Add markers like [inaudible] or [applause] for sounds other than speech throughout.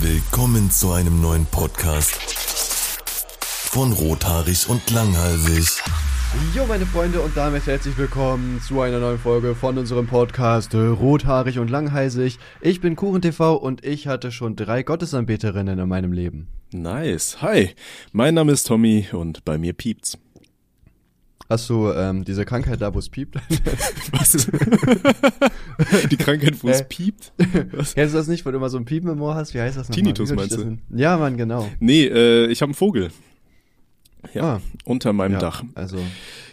Willkommen zu einem neuen Podcast von Rothaarig und Langhalsig. Jo, meine Freunde, und damit herzlich willkommen zu einer neuen Folge von unserem Podcast äh, Rothaarig und Langhalsig. Ich bin KuchenTV und ich hatte schon drei Gottesanbeterinnen in meinem Leben. Nice. Hi, mein Name ist Tommy und bei mir piept's. Hast du ähm, diese Krankheit da, wo es piept? [laughs] Was? Die Krankheit, wo es Äh. piept? Was? [laughs] Kennst du das nicht, wo du immer so ein Piepen im Ohr hast? Wie heißt das nochmal? Tinnitus meinst du? Ja, Mann, genau. Nee, äh, ich habe einen Vogel. Ja, Ah. unter meinem Ja, Dach. Also,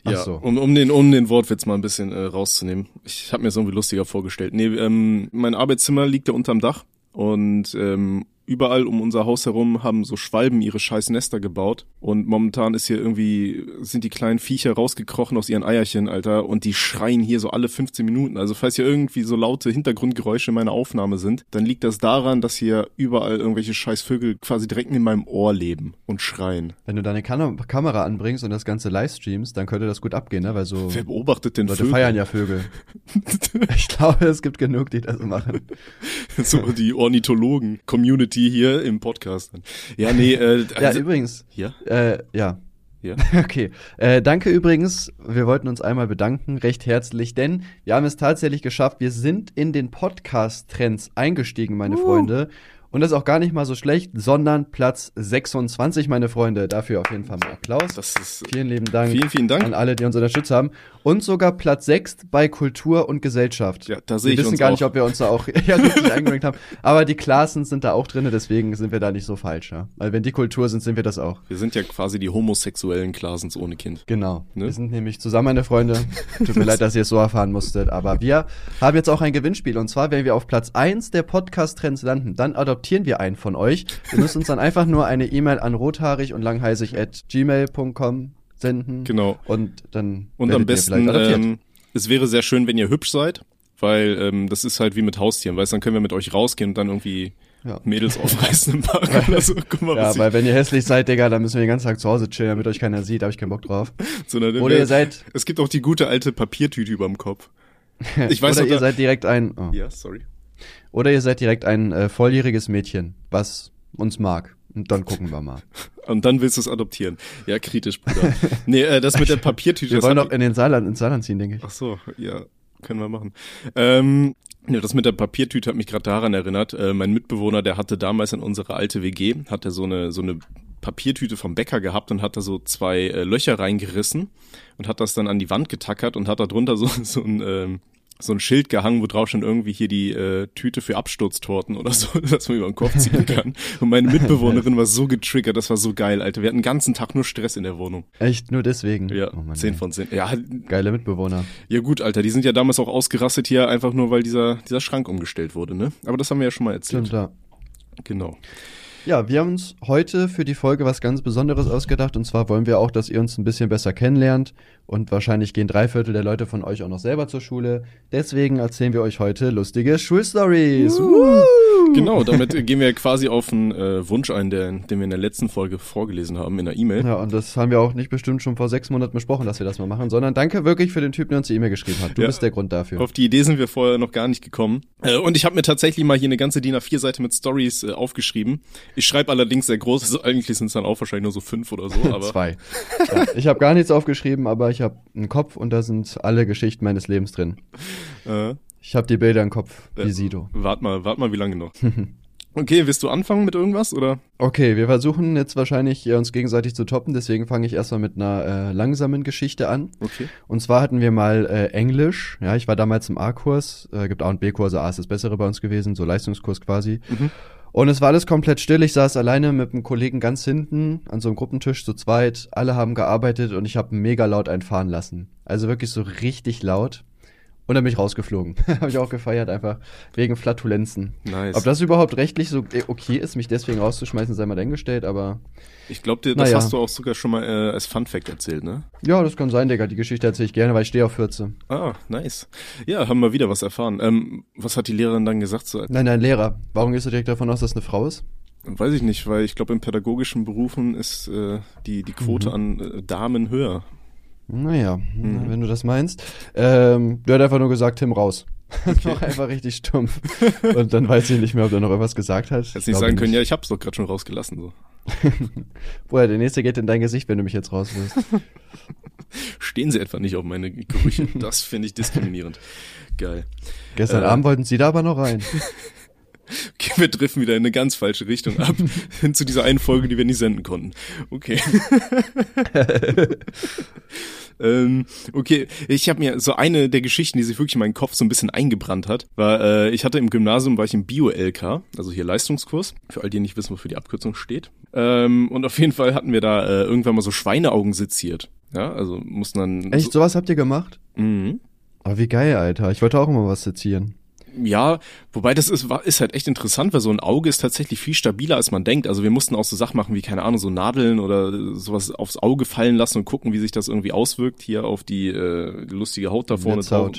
Ja, so. um, um, den, um den Wortwitz mal ein bisschen äh, rauszunehmen. Ich habe mir das irgendwie lustiger vorgestellt. Nee, ähm, mein Arbeitszimmer liegt ja unterm Dach und ähm, überall um unser Haus herum haben so Schwalben ihre scheiß Nester gebaut und momentan ist hier irgendwie, sind die kleinen Viecher rausgekrochen aus ihren Eierchen, Alter, und die schreien hier so alle 15 Minuten. Also falls hier irgendwie so laute Hintergrundgeräusche in meiner Aufnahme sind, dann liegt das daran, dass hier überall irgendwelche scheiß Vögel quasi direkt in meinem Ohr leben und schreien. Wenn du deine Kam Kamera anbringst und das Ganze livestreamst, dann könnte das gut abgehen, ne? Weil so Wer beobachtet denn Leute Vögel? feiern ja Vögel. [laughs] ich glaube, es gibt genug, die das machen. so die Ornithologen-Community hier im Podcast. Ja, nee, äh, Ja, also, übrigens, ja, Äh, ja. Ja. [laughs] Okay. Äh, danke übrigens. Wir wollten uns einmal bedanken, recht herzlich, denn wir haben es tatsächlich geschafft. Wir sind in den Podcast-Trends eingestiegen, meine Freunde. Und das ist auch gar nicht mal so schlecht, sondern Platz 26, meine Freunde. Dafür auf jeden Fall mal Applaus. das ist vielen lieben Dank vielen, vielen Dank. an alle, die uns unterstützt haben. Und sogar Platz 6 bei Kultur und Gesellschaft. Ja, da sehe wir ich wissen uns gar auch. nicht, ob wir uns da auch [laughs] ja, richtig eingerankt haben. Aber die Klassen sind da auch drin, deswegen sind wir da nicht so falsch. Ja? Weil wenn die Kultur sind, sind wir das auch. Wir sind ja quasi die homosexuellen Klasens ohne Kind. Genau. Ne? Wir sind nämlich zusammen, meine Freunde. Tut mir leid, dass ihr es so erfahren musstet. Aber wir haben jetzt auch ein Gewinnspiel. Und zwar, wenn wir auf Platz 1 der Podcast-Trends landen, dann adoptieren wir einen von euch. Ihr müsst uns dann einfach nur eine E-Mail an rothaarig und langheisig at gmail.com senden. Genau. Und dann Und am besten, ähm, es wäre sehr schön, wenn ihr hübsch seid, weil ähm, das ist halt wie mit Haustieren, weißt du, dann können wir mit euch rausgehen und dann irgendwie Ja. Mädels aufreißen im Park oder so. [laughs] Guck mal, Ja, weil wenn ihr hässlich seid, Digga, dann müssen wir den ganzen Tag zu Hause chillen, damit euch keiner sieht. Da hab ich keinen Bock drauf. [laughs] sondern Oder ihr seid, Es gibt auch die gute alte Papiertüte überm Kopf. [laughs] Ich weiß oder noch, ihr da- seid direkt ein, oh. Ja, sorry. Oder ihr seid direkt ein äh, volljähriges Mädchen, was uns mag. Und dann [laughs] gucken wir mal. Und dann willst du es adoptieren. Ja, kritisch, Bruder. [laughs] nee, äh, das mit der Papiertüte. Wir wollen hat- doch in den Saarland, ins Saarland ziehen, denke ich. Ach so, ja, können wir machen. Ähm, ja, das mit der Papiertüte hat mich gerade daran erinnert. Äh, mein Mitbewohner, der hatte damals in unserer alte WG, hatte so eine so eine Papiertüte vom Bäcker gehabt und hat da so zwei äh, Löcher reingerissen und hat das dann an die Wand getackert und hat da drunter so so ein ähm, so ein Schild gehangen, wo drauf schon irgendwie hier die äh, Tüte für Absturztorten oder so, [laughs] dass man über den Kopf ziehen [laughs] kann. Und meine Mitbewohnerin war so getriggert, das war so geil, Alter. Wir hatten den ganzen Tag nur Stress in der Wohnung. Echt, nur deswegen. Ja, Oh zehn von zehn. Ja, Geile Mitbewohner. ja gut, Alter, die sind ja damals auch ausgerastet hier, einfach nur weil dieser, dieser Schrank umgestellt wurde, ne? Aber das haben wir ja schon mal erzählt. Stimmt, ja. Genau. Ja, wir haben uns heute für die Folge was ganz Besonderes ausgedacht. Und zwar wollen wir auch, dass ihr uns ein bisschen besser kennenlernt. Und wahrscheinlich gehen drei Viertel der Leute von euch auch noch selber zur Schule. Deswegen erzählen wir euch heute lustige Schulstories. Woo! Genau, damit [laughs] gehen wir quasi auf einen äh, Wunsch ein, der, den wir in der letzten Folge vorgelesen haben, in der E-Mail. Ja, und das haben wir auch nicht bestimmt schon vor sechs Monaten besprochen, dass wir das mal machen, sondern danke wirklich für den Typen, der uns die E-Mail geschrieben hat. Du Ja. bist der Grund dafür. Auf die Idee sind wir vorher noch gar nicht gekommen. Äh, und ich habe mir tatsächlich mal hier eine ganze DIN A4-Seite mit Stories äh, aufgeschrieben. Ich schreibe allerdings sehr groß, also eigentlich sind es dann auch wahrscheinlich nur so fünf oder so, [laughs] aber Zwei. ja, ich habe gar nichts aufgeschrieben, aber ich habe einen Kopf und da sind alle Geschichten meines Lebens drin. äh, Ich habe die Bilder im Kopf, wie Ja. Sido. wart mal, wart mal, wie lange noch. [laughs] Okay, willst du anfangen mit irgendwas oder? Okay, wir versuchen jetzt wahrscheinlich hier uns gegenseitig zu toppen, deswegen fange ich erstmal mit einer äh, langsamen Geschichte an. Okay. Und zwar hatten wir mal äh, Englisch. Ja, ich war damals im A-Kurs, äh, gibt A und B-Kurse, A ist das bessere bei uns gewesen, so Leistungskurs quasi. Mhm. Und es war alles komplett still. Ich saß alleine mit einem Kollegen ganz hinten an so einem Gruppentisch zu zweit. Alle haben gearbeitet und ich habe mega laut einfahren lassen. Also wirklich so richtig laut. Und dann bin ich rausgeflogen. [laughs] habe ich auch gefeiert, einfach wegen Flatulenzen. Nice. Ob das überhaupt rechtlich so äh, okay ist, mich deswegen rauszuschmeißen, sei mal dahingestellt, aber ich glaube, dir, das Naja. hast du auch sogar schon mal äh, als Fun Fact erzählt, ne? ja, das kann sein, Digga. Die Geschichte erzähle ich gerne, weil ich stehe auf 14. Ah, nice. Ja, haben wir wieder was erfahren. Ähm, was hat die Lehrerin dann gesagt? So, Nein, nein, Lehrer. Warum gehst du direkt davon aus, dass eine Frau ist? weiß ich nicht, weil ich glaube, in pädagogischen Berufen ist äh, die, die Quote an äh, Damen höher. Naja, wenn du das meinst. Ähm, der hat einfach nur gesagt, Tim raus. [laughs] Okay. noch einfach richtig stumpf. Und dann weiß ich nicht mehr, ob er noch irgendwas gesagt hat. Hättest nicht sagen können, ja, ich hab's doch gerade schon rausgelassen. So. [laughs] Boah, der nächste geht in dein Gesicht, wenn du mich jetzt rauswirst. [laughs] Stehen sie etwa nicht auf meine Gerüche? Das finde ich diskriminierend. Geil. Gestern äh, Abend wollten sie da aber noch rein. Okay, wir driften wieder in eine ganz falsche Richtung ab. [laughs] hin zu dieser einen Folge, die wir nicht senden konnten. Okay. [laughs] ähm, okay, ich habe mir so eine der Geschichten, die sich wirklich in meinen Kopf so ein bisschen eingebrannt hat, war, äh, ich hatte im Gymnasium, war ich im Bio-LK, also hier Leistungskurs, für all die nicht wissen, wofür die Abkürzung steht. Ähm, und auf jeden Fall hatten wir da äh, irgendwann mal so Schweineaugen seziert. Ja, also mussten dann. Echt, so sowas habt ihr gemacht? Mhm. Aber wie geil, Alter. Ich wollte auch immer was sezieren. Ja, wobei das ist, ist halt echt interessant, weil so ein Auge ist tatsächlich viel stabiler, als man denkt. Also wir mussten auch so Sachen machen wie, keine Ahnung, so Nadeln oder sowas aufs Auge fallen lassen und gucken, wie sich das irgendwie auswirkt hier auf die äh, lustige Haut da vorne drauf.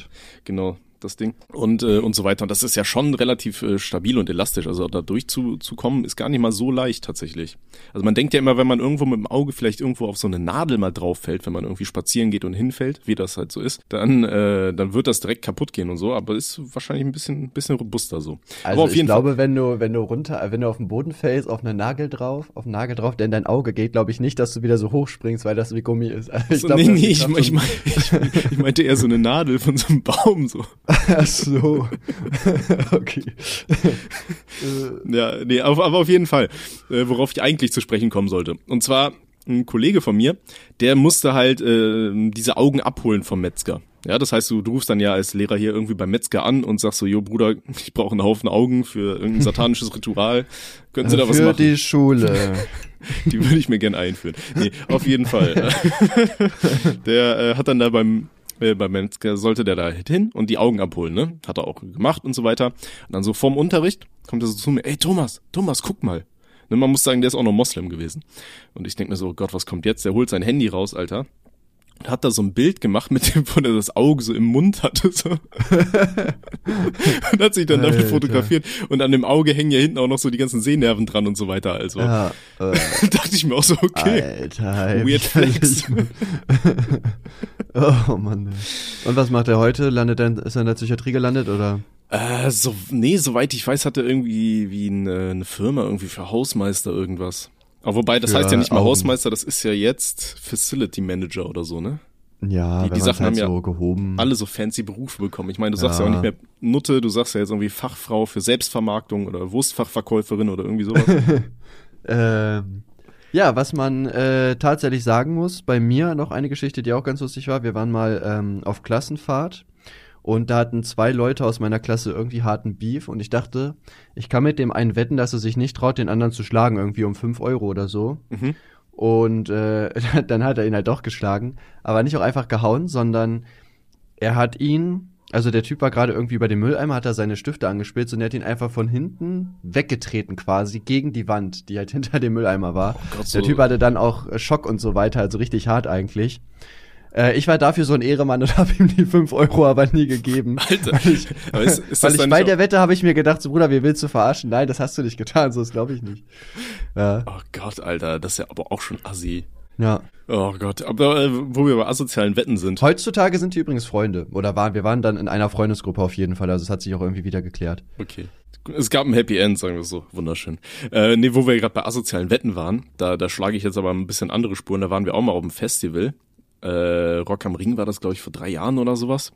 Genau, das Ding. Und, äh, und so weiter. Und das ist ja schon relativ äh, stabil und elastisch. Also da durchzukommen ist gar nicht mal so leicht tatsächlich. Also man denkt ja immer, wenn man irgendwo mit dem Auge vielleicht irgendwo auf so eine Nadel mal drauf fällt, wenn man irgendwie spazieren geht und hinfällt, wie das halt so ist, dann, äh, dann wird das direkt kaputt gehen und so, aber ist wahrscheinlich ein bisschen, bisschen robuster so. Also ich glaube, Fall wenn du, wenn du runter, wenn du auf den Boden fällst, auf einen Nagel drauf, auf einen Nagel drauf, der in dein Auge geht, glaube ich nicht, dass du wieder so hoch springst, weil das wie Gummi ist. Also [laughs] ich glaub, nee, nee, ich, ich, mein, ich, [laughs] ich meinte eher so eine Nadel von so einem Baum so. Ach so. [laughs] okay. ja, nee, aber, aber auf jeden Fall, äh, worauf ich eigentlich zu sprechen kommen sollte. Und zwar ein Kollege von mir, der musste halt äh, diese Augen abholen vom Metzger. Ja, das heißt, du, du rufst dann ja als Lehrer hier irgendwie beim Metzger an und sagst so, jo Bruder, ich brauche einen Haufen Augen für irgendein satanisches Ritual. Können Sie da was machen? Für die Schule. [laughs] Die würde ich mir gern einführen. Nee, auf jeden Fall. [laughs] Der äh, hat dann da beim äh, beim Metzger sollte der da hin und die Augen abholen, ne? Hat er auch gemacht und so weiter. Und dann so vorm Unterricht kommt er so zu mir, ey Thomas, Thomas, guck mal. Ne, man muss sagen, der ist auch noch Moslem gewesen. Und ich denk mir so, oh Gott, was kommt jetzt? Der holt sein Handy raus, Alter hat da so ein Bild gemacht mit dem, wo er das Auge so im Mund hatte, so. [laughs] und hat sich dann damit fotografiert. Und an dem Auge hängen ja hinten auch noch so die ganzen Sehnerven dran und so weiter, also. Ja, [laughs] äh, dachte ich mir auch so, okay. Alter, Weird Flex. [laughs] oh Mann. Und was macht er heute? Landet er, ist er in der Psychiatrie gelandet, oder? Äh, so, nee, soweit ich weiß, hat er irgendwie wie eine, eine Firma irgendwie für Hausmeister irgendwas. Aber wobei, das heißt ja nicht mal Augen. Hausmeister, das ist ja jetzt Facility Manager oder so, ne? Ja, die, die Sachen halt haben ja gehoben. alle so fancy Berufe bekommen. Ich meine, du sagst ja. ja auch nicht mehr Nutte, du sagst ja jetzt irgendwie Fachfrau für Selbstvermarktung oder Wurstfachverkäuferin oder irgendwie sowas. [laughs] ähm, ja, was man äh, tatsächlich sagen muss, bei mir noch eine Geschichte, die auch ganz lustig war. Wir waren mal ähm, auf Klassenfahrt und da hatten zwei Leute aus meiner Klasse irgendwie harten Beef und ich dachte, ich kann mit dem einen wetten, dass er sich nicht traut, den anderen zu schlagen, irgendwie um fünf Euro oder so. Mhm. Und äh, [laughs] dann hat er ihn halt doch geschlagen. Aber nicht auch einfach gehauen, sondern er hat ihn, also der Typ war gerade irgendwie bei dem Mülleimer, hat er seine Stifte angespitzt und er hat ihn einfach von hinten weggetreten quasi gegen die Wand, die halt [laughs] hinter dem Mülleimer war. Oh Gott, so der Typ hatte dann auch Schock und so weiter, also richtig hart eigentlich. Äh, ich war dafür so ein Ehremann und [laughs] habe ihm die 5 Euro aber nie gegeben. [laughs] Alter, weil ich, [laughs] ist, ist weil ich bei der Wette habe ich mir gedacht, so Bruder, wie willst du verarschen? Nein, das hast du nicht getan, so das glaube ich nicht. Ja. Oh Gott, Alter, das ist ja aber auch schon assi. Ja. Oh Gott, aber äh, wo wir bei asozialen Wetten sind. Heutzutage sind die übrigens Freunde. Oder waren, wir waren dann in einer Freundesgruppe auf jeden Fall, also es hat sich auch irgendwie wieder geklärt. Okay. Es gab ein Happy End, sagen wir so. Wunderschön. Äh, nee, wo wir gerade bei asozialen Wetten waren, da, da schlage ich jetzt aber ein bisschen andere Spuren. Da waren wir auch mal auf dem Festival äh, Rock am Ring war das, glaube ich, vor drei Jahren oder sowas.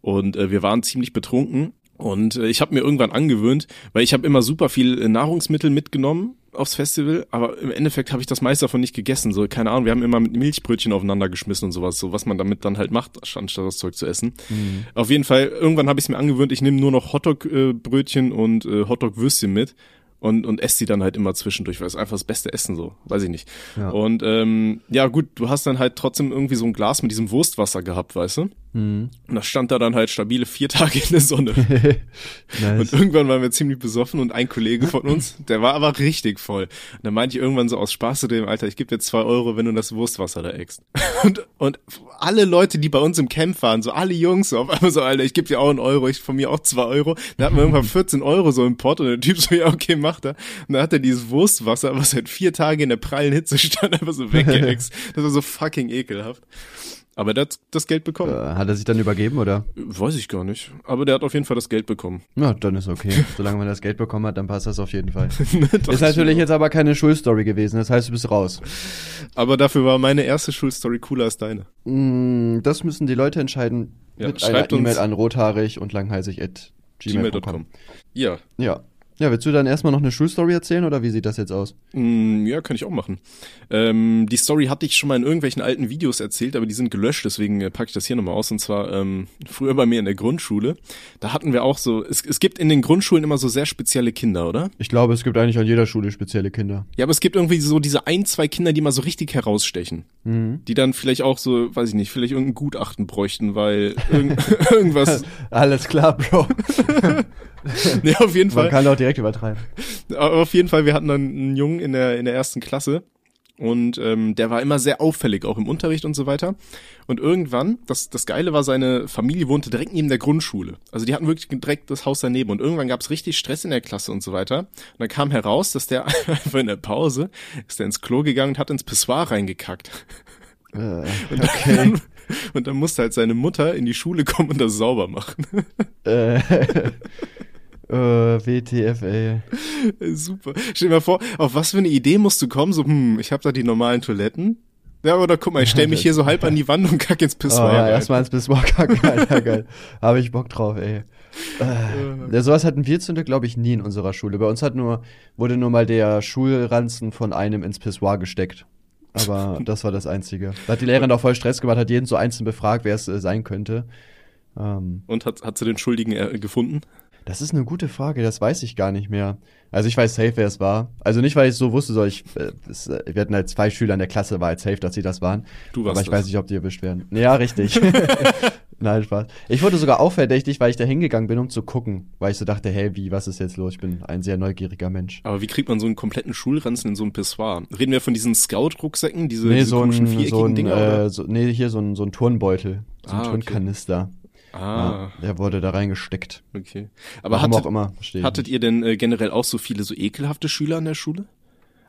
Und äh, wir waren ziemlich betrunken. Und äh, ich habe mir irgendwann angewöhnt, weil ich habe immer super viel äh, Nahrungsmittel mitgenommen aufs Festival, aber im Endeffekt habe ich das meiste davon nicht gegessen. So, keine Ahnung, wir haben immer mit Milchbrötchen aufeinander geschmissen und sowas, so was man damit dann halt macht, anstatt das Zeug zu essen. Mhm. Auf jeden Fall, irgendwann habe ich es mir angewöhnt, ich nehme nur noch Hotdog-Brötchen äh, und äh, Hotdog-Würstchen mit und, und esse die dann halt immer zwischendurch, weil es einfach das beste Essen so, weiß ich nicht. Ja. Und ähm, ja gut, du hast dann halt trotzdem irgendwie so ein Glas mit diesem Wurstwasser gehabt, weißt du? Mhm. Und das stand da dann halt stabile vier Tage in der Sonne. [laughs] nice. Und irgendwann waren wir ziemlich besoffen und ein Kollege von uns, der war aber richtig voll. Und dann meinte ich irgendwann so aus Spaß zu dem, Alter, ich gebe dir zwei Euro, wenn du das Wurstwasser da eckst. [laughs] Und, und alle Leute, die bei uns im Camp waren, so alle Jungs, so auf einmal so, Alter, ich gebe dir auch einen Euro, ich von mir auch zwei Euro. Dann hatten wir irgendwann 14 Euro so im Pott und der Typ so, ja, okay, macht er. Und dann hat er dieses Wurstwasser, was seit vier Tagen in der prallen Hitze stand, [laughs] einfach so weggeext. Das war so fucking ekelhaft. Aber der hat das Geld bekommen. Äh, hat er sich dann übergeben, oder? Weiß ich gar nicht. Aber der hat auf jeden Fall das Geld bekommen. Ja, dann ist okay. [laughs] Solange man das Geld bekommen hat, dann passt das auf jeden Fall. [laughs] Doch, ist natürlich jetzt aber keine Schulstory gewesen, das heißt, du bist raus. Aber dafür war meine erste Schulstory cooler als deine. Mm, das müssen die Leute entscheiden Ja, mit einer schreibt uns- E-Mail an rothaarig und langhalsig at gmail.com. Gmail.com. Ja. Ja. Ja, willst du dann erstmal noch eine Schulstory erzählen oder wie sieht das jetzt aus? Mm, ja, kann ich auch machen. Ähm, die Story hatte ich schon mal in irgendwelchen alten Videos erzählt, aber die sind gelöscht, deswegen äh, packe ich das hier nochmal aus. Und zwar ähm, [laughs] früher bei mir in der Grundschule. Da hatten wir auch so, es, es gibt in den Grundschulen immer so sehr spezielle Kinder, oder? Ich glaube, es gibt eigentlich an jeder Schule spezielle Kinder. Ja, aber es gibt irgendwie so diese ein, zwei Kinder, die mal so richtig herausstechen. Mhm. Die dann vielleicht auch so, weiß ich nicht, vielleicht irgendein Gutachten bräuchten, weil irgend, [laughs] irgendwas. [laughs] Alles klar, Bro. [laughs] nee, auf jeden Man Fall. kann auch direkt übertreiben. Aber auf jeden Fall, wir hatten dann einen Jungen in der, in der ersten Klasse und ähm, der war immer sehr auffällig, auch im Unterricht und so weiter. Und irgendwann, das, das Geile war, seine Familie wohnte direkt neben der Grundschule. Also die hatten wirklich direkt das Haus daneben. Und irgendwann gab es richtig Stress in der Klasse und so weiter. Und dann kam heraus, dass der [laughs] einfach in der Pause ist der ins Klo gegangen und hat ins Pissoir reingekackt. Äh, Und, dann, und dann musste halt seine Mutter in die Schule kommen und das sauber machen. äh, [laughs] äh, WTF, ey. [laughs] Super. Stell dir mal vor, auf was für eine Idee musst du kommen? So, hm, ich habe da die normalen Toiletten. Ja, oder guck mal, ich stell [laughs] mich hier so halb an die Wand und kack ins Oh, Pissoir. ja, rein. erstmal ins Pissoir kacken, [laughs] Alter, geil. Habe ich Bock drauf, ey. Äh, ja, sowas hatten wir zum Glück, glaube ich, nie in unserer Schule. Bei uns hat nur, wurde nur mal der Schulranzen von einem ins Pissoir gesteckt. Aber das war das Einzige. Da hat die Lehrerin auch voll Stress gemacht, hat jeden so einzeln befragt, wer es äh, sein könnte. Ähm, Und hat, hat sie den Schuldigen äh, gefunden? Das ist eine gute Frage, das weiß ich gar nicht mehr. Also ich weiß safe, wer es war. Also nicht, weil ich es so wusste, sondern ich, äh, es, äh, wir hatten halt zwei Schüler in der Klasse, war halt safe, dass sie das waren. Du warst Aber ich das. weiß nicht, ob die erwischt werden. Ja, richtig. [laughs] Nein, Spaß. Ich wurde sogar auch verdächtig, weil ich da hingegangen bin, um zu gucken. Weil ich so dachte, hey, wie, was ist jetzt los? Ich bin ein sehr neugieriger Mensch. Aber wie kriegt man so einen kompletten Schulranzen in so einem Pissoir? Reden wir von diesen Scout-Rucksäcken, diese, nee, diese so komischen ein, viereckigen so ein Dinger? äh, so, nee, hier so ein, so ein Turnbeutel. So ein Ah, okay. Ah, Ja, der wurde da reingesteckt. okay. Aber Warum hattet, auch immer, hattet ihr denn äh, generell auch so viele so ekelhafte Schüler an der Schule?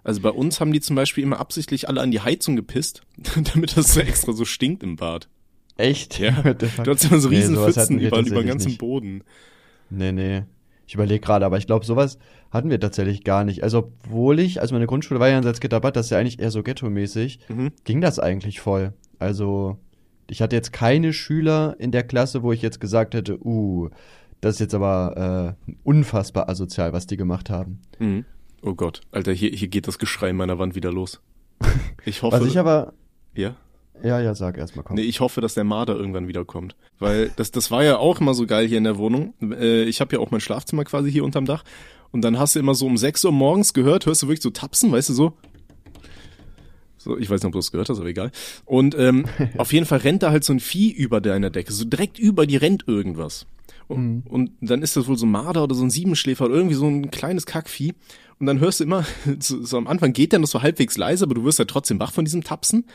Also bei uns haben die zum Beispiel immer absichtlich alle an die Heizung gepisst, [laughs] damit das so extra so stinkt im Bad. Echt? Ja. [laughs] Du hast immer so Nee, riesen sowas Pfützen über, über den ganzen nicht. Boden. Nee, nee. Ich überlege gerade, aber ich glaube, sowas hatten wir tatsächlich gar nicht. Also, obwohl ich, also meine Grundschule war ja in Salzgitter-Bad, das ist ja eigentlich eher so ghetto-mäßig, Mhm. ging das eigentlich voll. Also, ich hatte jetzt keine Schüler in der Klasse, wo ich jetzt gesagt hätte, uh, das ist jetzt aber äh, unfassbar asozial, was die gemacht haben. Mhm. Oh Gott, Alter, hier, hier geht das Geschrei in meiner Wand wieder los. [laughs] Ich hoffe, Was ich aber, ja. ja, ja, sag erstmal, komm. Nee, ich hoffe, dass der Marder irgendwann wiederkommt. Weil das, das war ja auch immer so geil hier in der Wohnung. Äh, ich habe ja auch mein Schlafzimmer quasi hier unterm Dach. Und dann hast du immer so um 6 Uhr morgens gehört, hörst du wirklich so tapsen, weißt du so? So, ich weiß nicht, ob du das gehört hast, aber egal. Und ähm, [laughs] auf jeden Fall rennt da halt so ein Vieh über deiner Decke. So direkt über die rennt irgendwas. Und, und dann ist das wohl so ein Marder oder so ein Siebenschläfer oder irgendwie so ein kleines Kackvieh. Und dann hörst du immer, [laughs] so, so am Anfang geht der noch so halbwegs leise, aber du wirst ja trotzdem wach von diesem Tapsen.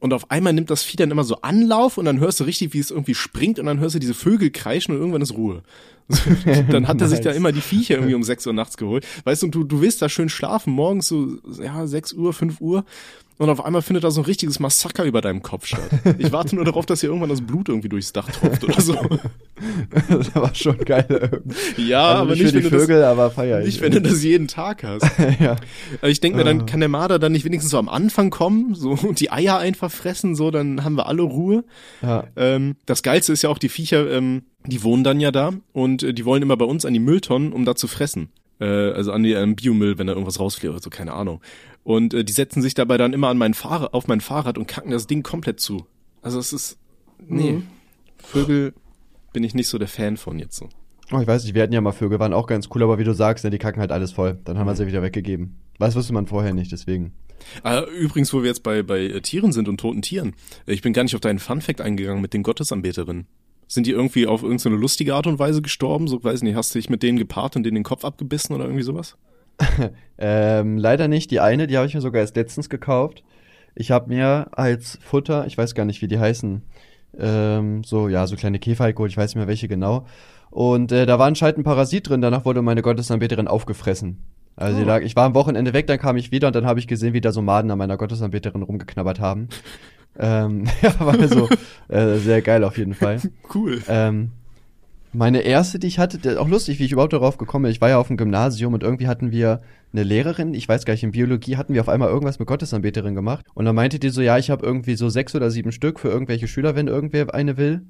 Und auf einmal nimmt das Vieh dann immer so Anlauf und dann hörst du richtig, wie es irgendwie springt und dann hörst du diese Vögel kreischen und irgendwann ist Ruhe. [laughs] dann hat er sich da Nice. immer die Viecher irgendwie um 6 Uhr nachts geholt. Weißt du, und du, du willst da schön schlafen, morgens so, ja, 6 Uhr, 5 Uhr. Und auf einmal findet da so ein richtiges Massaker über deinem Kopf statt. Ich warte nur darauf, dass hier irgendwann das Blut irgendwie durchs Dach tropft oder so. [laughs] das war schon geil. irgendwie. Ja, also aber nicht, nicht, wenn du Vögel, aber feier das, ich. nicht, wenn du das jeden Tag hast. [laughs] ja. Ich denke mir, Ah. dann kann der Marder dann nicht wenigstens so am Anfang kommen, so und die Eier einfach fressen, so, dann haben wir alle Ruhe. ja. Ähm, das Geilste ist ja auch, die Viecher, ähm, die wohnen dann ja da und äh, die wollen immer bei uns an die Mülltonnen, um da zu fressen. Äh, also an die ähm, Biomüll, wenn da irgendwas rausfliegt oder so, keine Ahnung. Und äh, die setzen sich dabei dann immer an mein Fahrrad, auf mein Fahrrad und kacken das Ding komplett zu. Also es ist, nee, Mhm. Vögel bin ich nicht so der Fan von jetzt so. Oh, ich weiß nicht, wir hatten ja mal Vögel, waren auch ganz cool, aber wie du sagst, ne, die kacken halt alles voll. Dann Mhm. haben wir sie wieder weggegeben. Was wusste man vorher nicht, deswegen. Ah, übrigens, wo wir jetzt bei, bei äh, Tieren sind und toten Tieren. Ich bin gar nicht auf deinen Funfact eingegangen mit den Gottesanbeterinnen. Sind die irgendwie auf irgendeine lustige Art und Weise gestorben? So, weiß nicht, hast du dich mit denen gepaart und denen den Kopf abgebissen oder irgendwie sowas? [laughs] Ähm, leider nicht. Die eine, die habe ich mir sogar erst letztens gekauft. Ich habe mir als Futter, ich weiß gar nicht, wie die heißen, ähm, so, ja, so kleine Käfer geholt, ich weiß nicht mehr welche genau. Und äh, da war anscheinend ein Parasit drin, danach wurde meine Gottesanbeterin aufgefressen. Also Oh. lag, ich war am Wochenende weg, dann kam ich wieder und dann habe ich gesehen, wie da so Maden an meiner Gottesanbeterin rumgeknabbert haben. [laughs] Ähm, [laughs] ja, war so äh, sehr geil auf jeden Fall. Cool. Ähm, meine erste, die ich hatte, der- auch lustig, wie ich überhaupt darauf gekommen bin. Ich war ja auf dem Gymnasium und irgendwie hatten wir eine Lehrerin, ich weiß gar nicht, in Biologie hatten wir auf einmal irgendwas mit Gottesanbeterin gemacht. Und dann meinte die so, ja, ich habe irgendwie so sechs oder sieben Stück für irgendwelche Schüler, wenn irgendwer eine will.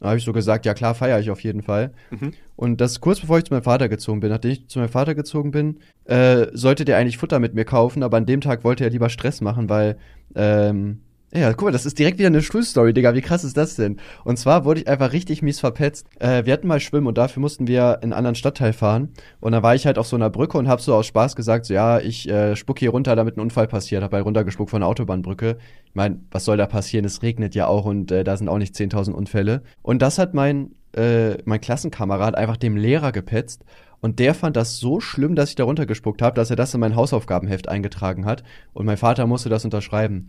Da habe ich so gesagt, ja klar, feiere ich auf jeden Fall. Mhm. Und das kurz bevor ich zu meinem Vater gezogen bin. Nachdem ich zu meinem Vater gezogen bin, äh, sollte der eigentlich Futter mit mir kaufen, aber an dem Tag wollte er lieber Stress machen, weil, ähm, ja, guck mal, das ist direkt wieder eine Schulstory, Digga. Wie krass ist das denn? Und zwar wurde ich einfach richtig mies verpetzt. Äh, wir hatten mal Schwimmen und dafür mussten wir in einen anderen Stadtteil fahren. Und da war ich halt auf so einer Brücke und hab so aus Spaß gesagt, so, ja, ich äh, spuck hier runter, damit ein Unfall passiert. Hab halt runtergespuckt von der Autobahnbrücke. Ich mein, was soll da passieren? Es regnet ja auch und äh, da sind auch nicht 10.000 Unfälle. Und das hat mein, äh, mein Klassenkamerad einfach dem Lehrer gepetzt. Und der fand das so schlimm, dass ich da runtergespuckt habe, dass er das in mein Hausaufgabenheft eingetragen hat. Und mein Vater musste das unterschreiben.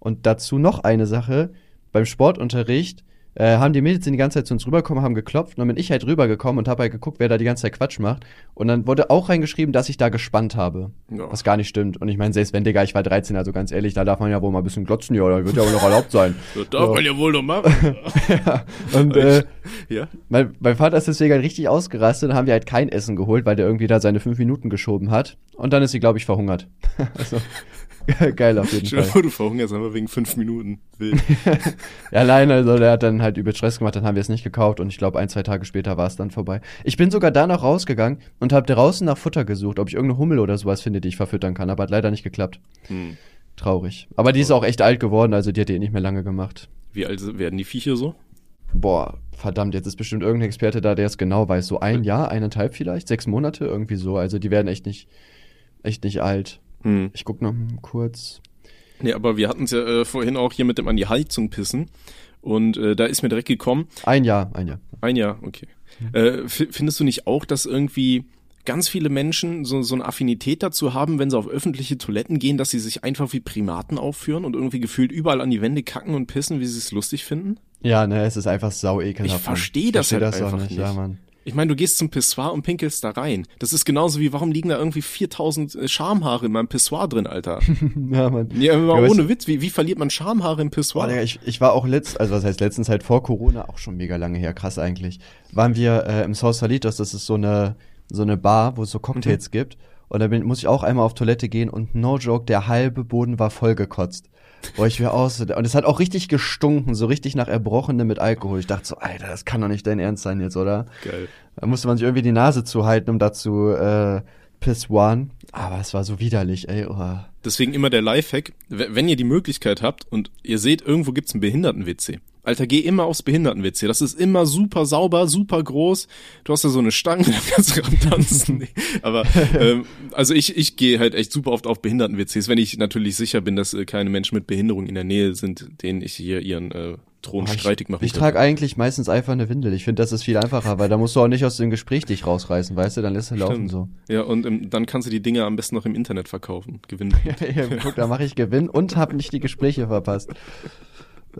Und dazu noch eine Sache. Beim Sportunterricht äh, haben die Mädels die ganze Zeit zu uns rübergekommen, haben geklopft. Und dann bin ich halt rübergekommen und habe halt geguckt, wer da die ganze Zeit Quatsch macht. Und dann wurde auch reingeschrieben, dass ich da gespannt habe. Ja. Was gar nicht stimmt. Und ich meine, selbst wenn, Digga, ich war 13, also ganz ehrlich, da darf man ja wohl mal ein bisschen glotzen, ja, da wird ja wohl noch erlaubt sein. [laughs] Das darf Ja. man ja wohl noch machen. [laughs] ja. Und äh, ja. mein, mein Vater ist deswegen halt richtig ausgerastet. Dann haben wir halt kein Essen geholt, weil der irgendwie da seine fünf Minuten geschoben hat. Und dann ist sie, glaube ich, verhungert. [laughs] also, [laughs] geil auf jeden Stell Fall. vor, du verhungerst einfach wegen fünf Minuten. Wild. [laughs] Ja, allein, also der hat dann halt übel Stress gemacht, dann haben wir es nicht gekauft und ich glaube, ein, zwei Tage später war es dann vorbei. Ich bin sogar da noch rausgegangen und habe draußen nach Futter gesucht, ob ich irgendeine Hummel oder sowas finde, die ich verfüttern kann, aber hat leider nicht geklappt. Hm. Traurig. Aber die ist auch echt alt geworden, also die hat eh nicht mehr lange gemacht. Wie alt werden die Viecher so? Boah, verdammt, jetzt ist bestimmt irgendein Experte da, der es genau weiß. So ein Jahr, eineinhalb vielleicht, sechs Monate, irgendwie so. Also die werden echt nicht, echt nicht alt. Hm. Ich guck noch kurz. Nee, aber wir hatten es ja äh, vorhin auch hier mit dem an die Heizung pissen. Und äh, da ist mir direkt gekommen, Ein Jahr, ein Jahr. ein Jahr, okay. Äh, f- findest du nicht auch, dass irgendwie ganz viele Menschen so, so eine Affinität dazu haben, wenn sie auf öffentliche Toiletten gehen, dass sie sich einfach wie Primaten aufführen und irgendwie gefühlt überall an die Wände kacken und pissen, wie sie es lustig finden? Ja, ne, es ist einfach sau ekelhaft. Ich versteh das versteh halt auch einfach Ja, nicht. Mann. Ich meine, du gehst zum Pissoir und pinkelst da rein. Das ist genauso wie, warum liegen da irgendwie 4000 Schamhaare in meinem Pissoir drin, Alter? [laughs] Ja, Mann. Ja, aber Ja, ohne Witz, wie, wie verliert man Schamhaare im Pissoir? Digga, ich, ich war auch letzt, also was heißt letztens halt vor Corona, auch schon mega lange her, krass eigentlich, waren wir äh, im Sausalitos, das ist so eine, so eine Bar, wo es so Cocktails gibt. Und da bin, muss ich auch einmal auf Toilette gehen und no joke, der halbe Boden war vollgekotzt. Wo ich mir aus, und es hat auch richtig gestunken, so richtig nach Erbrochenem mit Alkohol. Ich dachte so, Alter, das kann doch nicht dein Ernst sein jetzt, oder? Geil. Da musste man sich irgendwie die Nase zuhalten, um dazu äh, pissoiren. Aber es war so widerlich, ey. Oh. Deswegen immer der Lifehack, wenn ihr die Möglichkeit habt und ihr seht, irgendwo gibt's einen Behinderten-WC. Alter, geh immer aufs Behinderten-WC. Das ist immer super sauber, super groß. Du hast da so eine Stange, [laughs] da kannst du tanzen. Nee. Aber [laughs] ähm, also ich, ich gehe halt echt super oft auf Behinderten-WCs, wenn ich natürlich sicher bin, dass äh, keine Menschen mit Behinderung in der Nähe sind, denen ich hier ihren äh, Thron Boah, streitig machen Ich kann. trage eigentlich meistens einfach eine Windel. Ich finde, das ist viel einfacher, weil da musst du auch nicht aus dem Gespräch dich rausreißen, weißt du? Dann lässt du laufen Stimmt. so. Ja, und ähm, dann kannst du die Dinge am besten noch im Internet verkaufen. Gewinnen. [laughs] ja, guck, da mache ich Gewinn und habe nicht die Gespräche verpasst.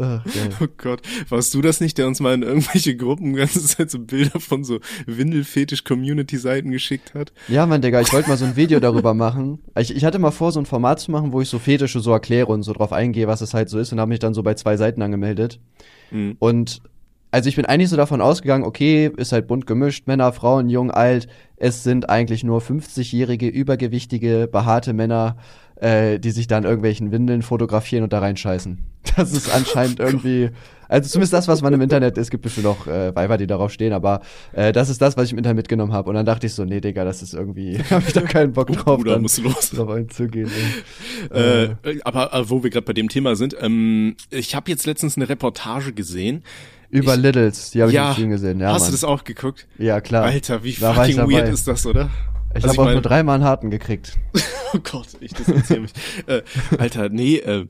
Ach. Oh Gott, warst du das nicht, der uns mal in irgendwelche Gruppen die ganze Zeit so Bilder von so Windelfetisch-Community-Seiten geschickt hat? Ja, Mann, Digga, ich wollte mal so ein Video darüber machen. Ich, ich hatte mal vor, so ein Format zu machen, wo ich so Fetische so erkläre und so drauf eingehe, was es halt so ist und habe mich dann so bei zwei Seiten angemeldet. Mhm. Und also ich bin eigentlich so davon ausgegangen, okay, ist halt bunt gemischt, Männer, Frauen, jung, alt. Es sind eigentlich nur 50-jährige, übergewichtige, behaarte Männer, äh, die sich dann irgendwelchen Windeln fotografieren und da reinscheißen. [laughs] Das ist anscheinend [laughs] irgendwie, also zumindest das, was man im Internet, es gibt bestimmt auch äh, Weiber, die darauf stehen, aber äh, das ist das, was ich im Internet mitgenommen habe. Und dann dachte ich so, nee, Digga, das ist irgendwie, [laughs] hab ich da keinen Bock drauf, Bruder, dann muss los. drauf einzugehen. Ey. Äh, aber äh, wo wir gerade bei dem Thema sind, ähm, ich habe jetzt letztens eine Reportage gesehen. Über ich- Littles, die habe ich ja, im Stream gesehen. Ja, hast Mann. du das auch geguckt? Ja, klar. Alter, wie Da fucking weird ist das, oder? Ich Also habe auch mein- nur dreimal einen harten gekriegt. [laughs] Oh Gott, ich distanziere mich. äh, Alter, nee, äh,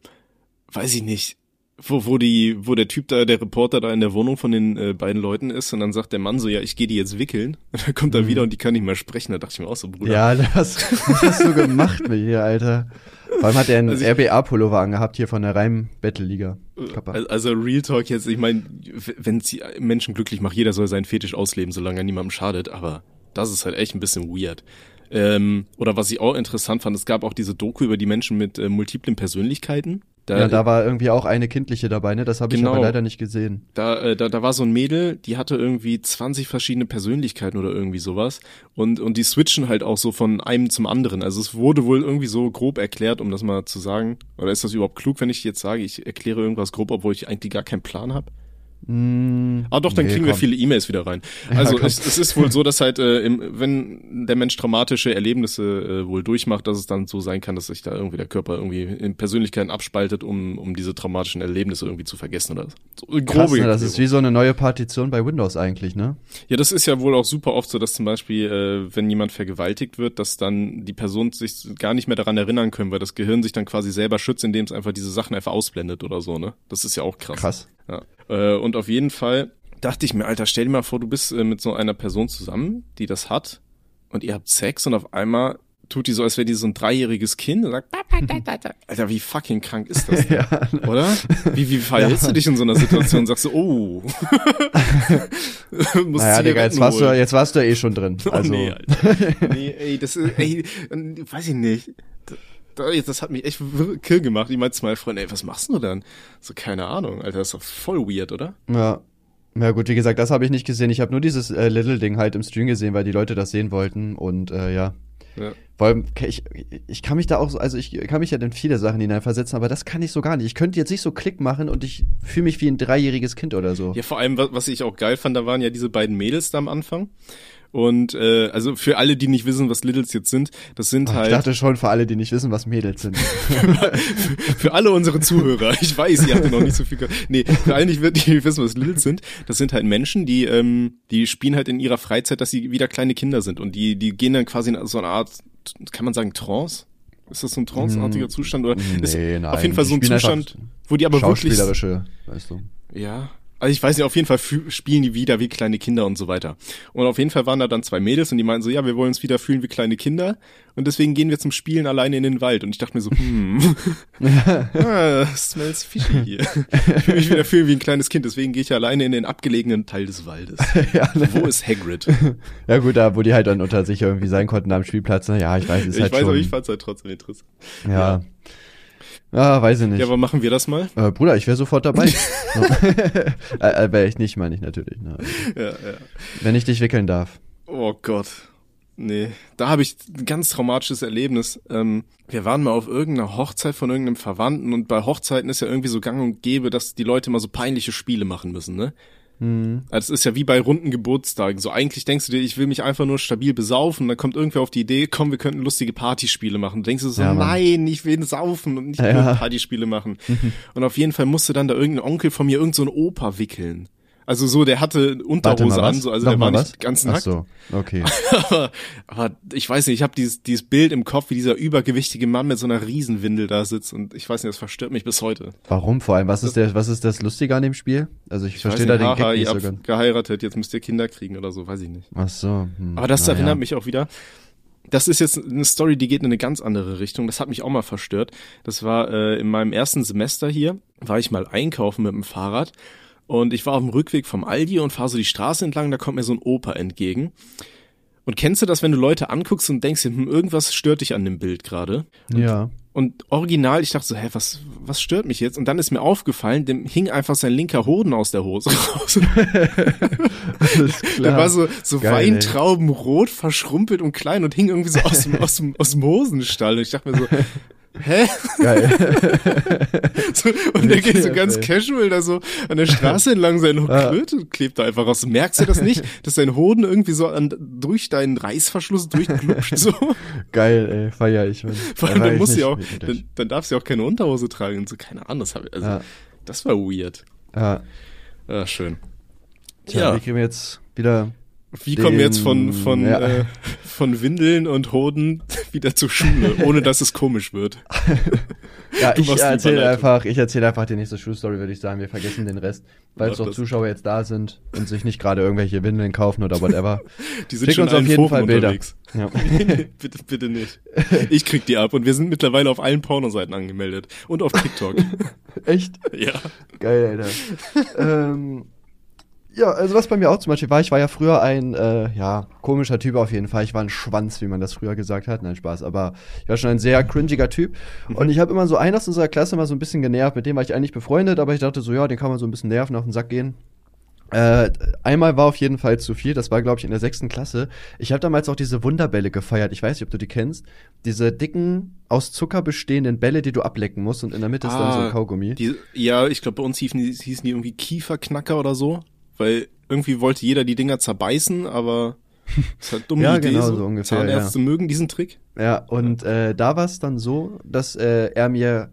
weiß ich nicht. Wo, wo die, wo der Typ da, der Reporter da in der Wohnung von den äh, beiden Leuten ist und dann sagt der Mann so, ja, ich gehe die jetzt wickeln. [laughs] Und dann kommt er wieder und die kann nicht mehr sprechen. Da dachte ich mir auch so, Bruder. Mhm. Ja, das, was hast du gemacht mit hier, Alter? Vor allem hat er einen Also RBA-Pullover angehabt hier von der Reim Battle Liga. Kappa. Al- Also Real Talk jetzt, ich meine, wenn es Menschen glücklich macht, jeder soll seinen Fetisch ausleben, solange er niemandem schadet, aber das ist halt echt ein bisschen weird. Ähm, oder was ich auch interessant fand, es gab auch diese Doku über die Menschen mit äh, multiplen Persönlichkeiten. Da, ja, da war irgendwie auch eine kindliche dabei, ne? Das habe ich Genau. aber leider nicht gesehen. Da, äh, da, da war so ein Mädel, die hatte irgendwie 20 verschiedene Persönlichkeiten oder irgendwie sowas. Und, und die switchen halt auch so von einem zum anderen. Also es wurde wohl irgendwie so grob erklärt, um das mal zu sagen. Oder ist das überhaupt klug, wenn ich jetzt sage, ich erkläre irgendwas grob, obwohl ich eigentlich gar keinen Plan habe? Mm, Ah, doch, dann nee, kriegen wir komm. viele E-Mails wieder rein. Also komm. es, es ist wohl so, dass halt, äh, im, wenn der Mensch traumatische Erlebnisse äh, wohl durchmacht, dass es dann so sein kann, dass sich da irgendwie der Körper irgendwie in Persönlichkeiten abspaltet, um, um diese traumatischen Erlebnisse irgendwie zu vergessen oder so. Grobe Krass, ne? Das ist wie so eine neue Partition bei Windows eigentlich, ne? Ja, das ist ja wohl auch super oft so, dass zum Beispiel, äh, wenn jemand vergewaltigt wird, dass dann die Person sich gar nicht mehr daran erinnern können, weil das Gehirn sich dann quasi selber schützt, indem es einfach diese Sachen einfach ausblendet oder so, ne? Das ist ja auch krass. Krass. Ja. Äh, und auf jeden Fall dachte ich mir, Alter, stell dir mal vor, du bist äh, mit so einer Person zusammen, die das hat, und ihr habt Sex und auf einmal tut die so, als wäre die so ein dreijähriges Kind und sagt. Alter, wie fucking krank ist das denn? [laughs] Ja. Oder? Wie, wie verhältst du dich in so einer Situation? Sagst du, oh. [laughs] Musst Naja, Digga, jetzt warst, du, jetzt warst du ja eh schon drin. [laughs] Oh, Also, nee, Alter. nee, ey, das ist, ey, weiß ich nicht. Da- Das hat mich echt kill gemacht. Ich meinte zu meinen Freunden, ey, was machst du denn? So, keine Ahnung, Alter, das ist doch voll weird, oder? ja. Ja gut, wie gesagt, das habe ich nicht gesehen. Ich habe nur dieses äh, Little-Ding halt im Stream gesehen, weil die Leute das sehen wollten. Und äh, ja. Ja. Vor allem, ich, ich kann mich da auch so, also ich kann mich ja in viele Sachen hineinversetzen, aber das kann ich so gar nicht. Ich könnte jetzt nicht so Klick machen und ich fühle mich wie ein dreijähriges Kind oder so. Ja, vor allem, was, was ich auch geil fand, da waren ja diese beiden Mädels da am Anfang. Und äh, also für alle, die nicht wissen, was Littles jetzt sind, das sind Ich halt dachte schon für alle, die nicht wissen, was Mädels sind. [laughs] für alle unsere Zuhörer. Ich weiß, ihr habt noch nicht so viel. ge- Nee, für alle, die nicht wissen, was Littles sind, das sind halt Menschen, die ähm, die spielen halt in ihrer Freizeit, dass sie wieder kleine Kinder sind und die die gehen dann quasi in so eine Art, kann man sagen, Trance? Ist das so ein tranceartiger Zustand oder ist Nee, nein. auf jeden Fall so ein Die Zustand, wo die aber wirklich Schauspielerische, weißt du. Ja. Also ich weiß nicht, auf jeden Fall spielen die wieder wie kleine Kinder und so weiter. Und auf jeden Fall waren da dann zwei Mädels und die meinten so, ja, wir wollen uns wieder fühlen wie kleine Kinder und deswegen gehen wir zum Spielen alleine in den Wald. Und ich dachte mir so, hm, [laughs] ah, smells fishy hier. Ich will mich wieder fühlen wie ein kleines Kind, deswegen gehe ich alleine in den abgelegenen Teil des Waldes. [laughs] ja, ne? Wo ist Hagrid? ja gut, da wo die halt dann unter sich irgendwie sein konnten am Spielplatz. Na ja, ich weiß, ist ich halt weiß, schon. aber ich fand's halt trotzdem interessant. ja. ja. Weiß ich nicht. Ja, aber machen wir das mal? äh, Bruder, ich wäre sofort dabei. [laughs] [laughs] Äh, äh, wäre ich nicht, meine ich natürlich. Ne? Ja, ja. Wenn ich dich wickeln darf. Oh Gott. Nee, da habe ich ein ganz traumatisches Erlebnis. Ähm, wir waren mal auf irgendeiner Hochzeit von irgendeinem Verwandten und bei Hochzeiten ist ja irgendwie so gang und gäbe, dass die Leute mal so peinliche Spiele machen müssen, ne? Hm. Also es ist ja wie bei runden Geburtstagen. So eigentlich denkst du dir, ich will mich einfach nur stabil besaufen. Dann kommt irgendwer auf die Idee, komm, wir könnten lustige Partyspiele machen. Denkst du so, Ja, nein, ich will saufen und nicht Ja. Partyspiele machen. [laughs] und auf jeden Fall musste dann da irgendein Onkel von mir irgend so Opa wickeln. Also so, der hatte Unterhose an, so, also der Nochmal war was? nicht ganz Ach nackt. so, okay. [laughs] aber, aber ich weiß nicht, ich habe dieses, dieses Bild im Kopf, wie dieser übergewichtige Mann mit so einer Riesenwindel da sitzt und ich weiß nicht, das verstört mich bis heute. Warum vor allem? Was ist der, was ist das Lustige an dem Spiel? Also ich, Ich verstehe da den haha, Gag nicht ihr so ganz. habt geheiratet, jetzt müsst ihr Kinder kriegen oder so, weiß ich nicht. Ach so. Hm, Aber das ja. erinnert mich auch wieder. Das ist jetzt eine Story, die geht in eine ganz andere Richtung. Das hat mich auch mal verstört. Das war äh, in meinem ersten Semester hier, war ich mal einkaufen mit dem Fahrrad und ich war auf dem Rückweg vom Aldi und fahre so die Straße entlang, da kommt mir so ein Opa entgegen. Und kennst du das, wenn du Leute anguckst und denkst, hm, irgendwas stört dich an dem Bild gerade? Ja. Und original, ich dachte so, hä, was, was stört mich jetzt? Und dann ist mir aufgefallen, dem hing einfach sein linker Hoden aus der Hose [laughs] raus. Alles klar. Der war so, so Geil. Weintraubenrot, verschrumpelt und klein und hing irgendwie so aus dem, aus dem, aus dem Hosenstall. Und ich dachte mir so, hä? Geil. [laughs] So, und der geht so ganz ey. casual da so an der Straße entlang, sein. Klöte klebt da einfach raus. Merkst du das nicht, [laughs] dass dein Hoden irgendwie so an, durch deinen Reißverschluss durchglupscht so? Geil, ey, feier ich. Mann. Vor allem, dann nicht ja auch, dann, dann darfst du ja auch keine Unterhose tragen und so, keine Ahnung, das ich, also, Ja. das war weird. Ja. Ja, schön. Tja, Ja. wie kriegen wir jetzt wieder Wie kommen wir jetzt von, Den- von, ja. äh, von Windeln und Hoden [laughs] wieder zur Schule, ohne dass es komisch wird? [laughs] Ja, Du ich erzähle einfach, ich erzähle einfach die nächste Schulstory, würde ich sagen. Wir vergessen den Rest, Mach noch das. Zuschauer jetzt da sind und sich nicht gerade irgendwelche Windeln kaufen oder whatever. [laughs] Die sind Schick schon uns auf jeden Foren Fall Bilder. unterwegs. Ja. bitte, bitte nicht. Ich krieg die ab und wir sind mittlerweile auf allen Pornoseiten angemeldet. Und auf TikTok. Echt? ja. Geil, Alter. ähm, Ja, also was bei mir auch zum Beispiel war, ich war ja früher ein, äh, ja, komischer Typ auf jeden Fall. Ich war ein Schwanz, wie man das früher gesagt hat. Nein, Spaß. Aber ich war schon ein sehr cringiger Typ. [laughs] Und ich habe immer so einen aus unserer Klasse mal so ein bisschen genervt. Mit dem war ich eigentlich befreundet, aber ich dachte so, ja, den kann man so ein bisschen nerven, auf den Sack gehen. Äh, einmal war auf jeden Fall zu viel, das war, glaube ich, in der sechsten Klasse. Ich habe damals auch diese Wunderbälle gefeiert. Ich weiß nicht, ob du die kennst. Diese dicken, aus Zucker bestehenden Bälle, die du ablecken musst und in der Mitte ah, ist dann so ein ah, Kaugummi. Die, ja, ich glaube, bei uns hießen die, hießen die irgendwie Kieferknacker oder so, weil irgendwie wollte jeder die Dinger zerbeißen, aber das [laughs] ist halt dumme ja, Idee. Genau, so, so ungefähr. Zahnärzte ja. mögen diesen Trick. Ja, und äh, da war es dann so, dass äh, er mir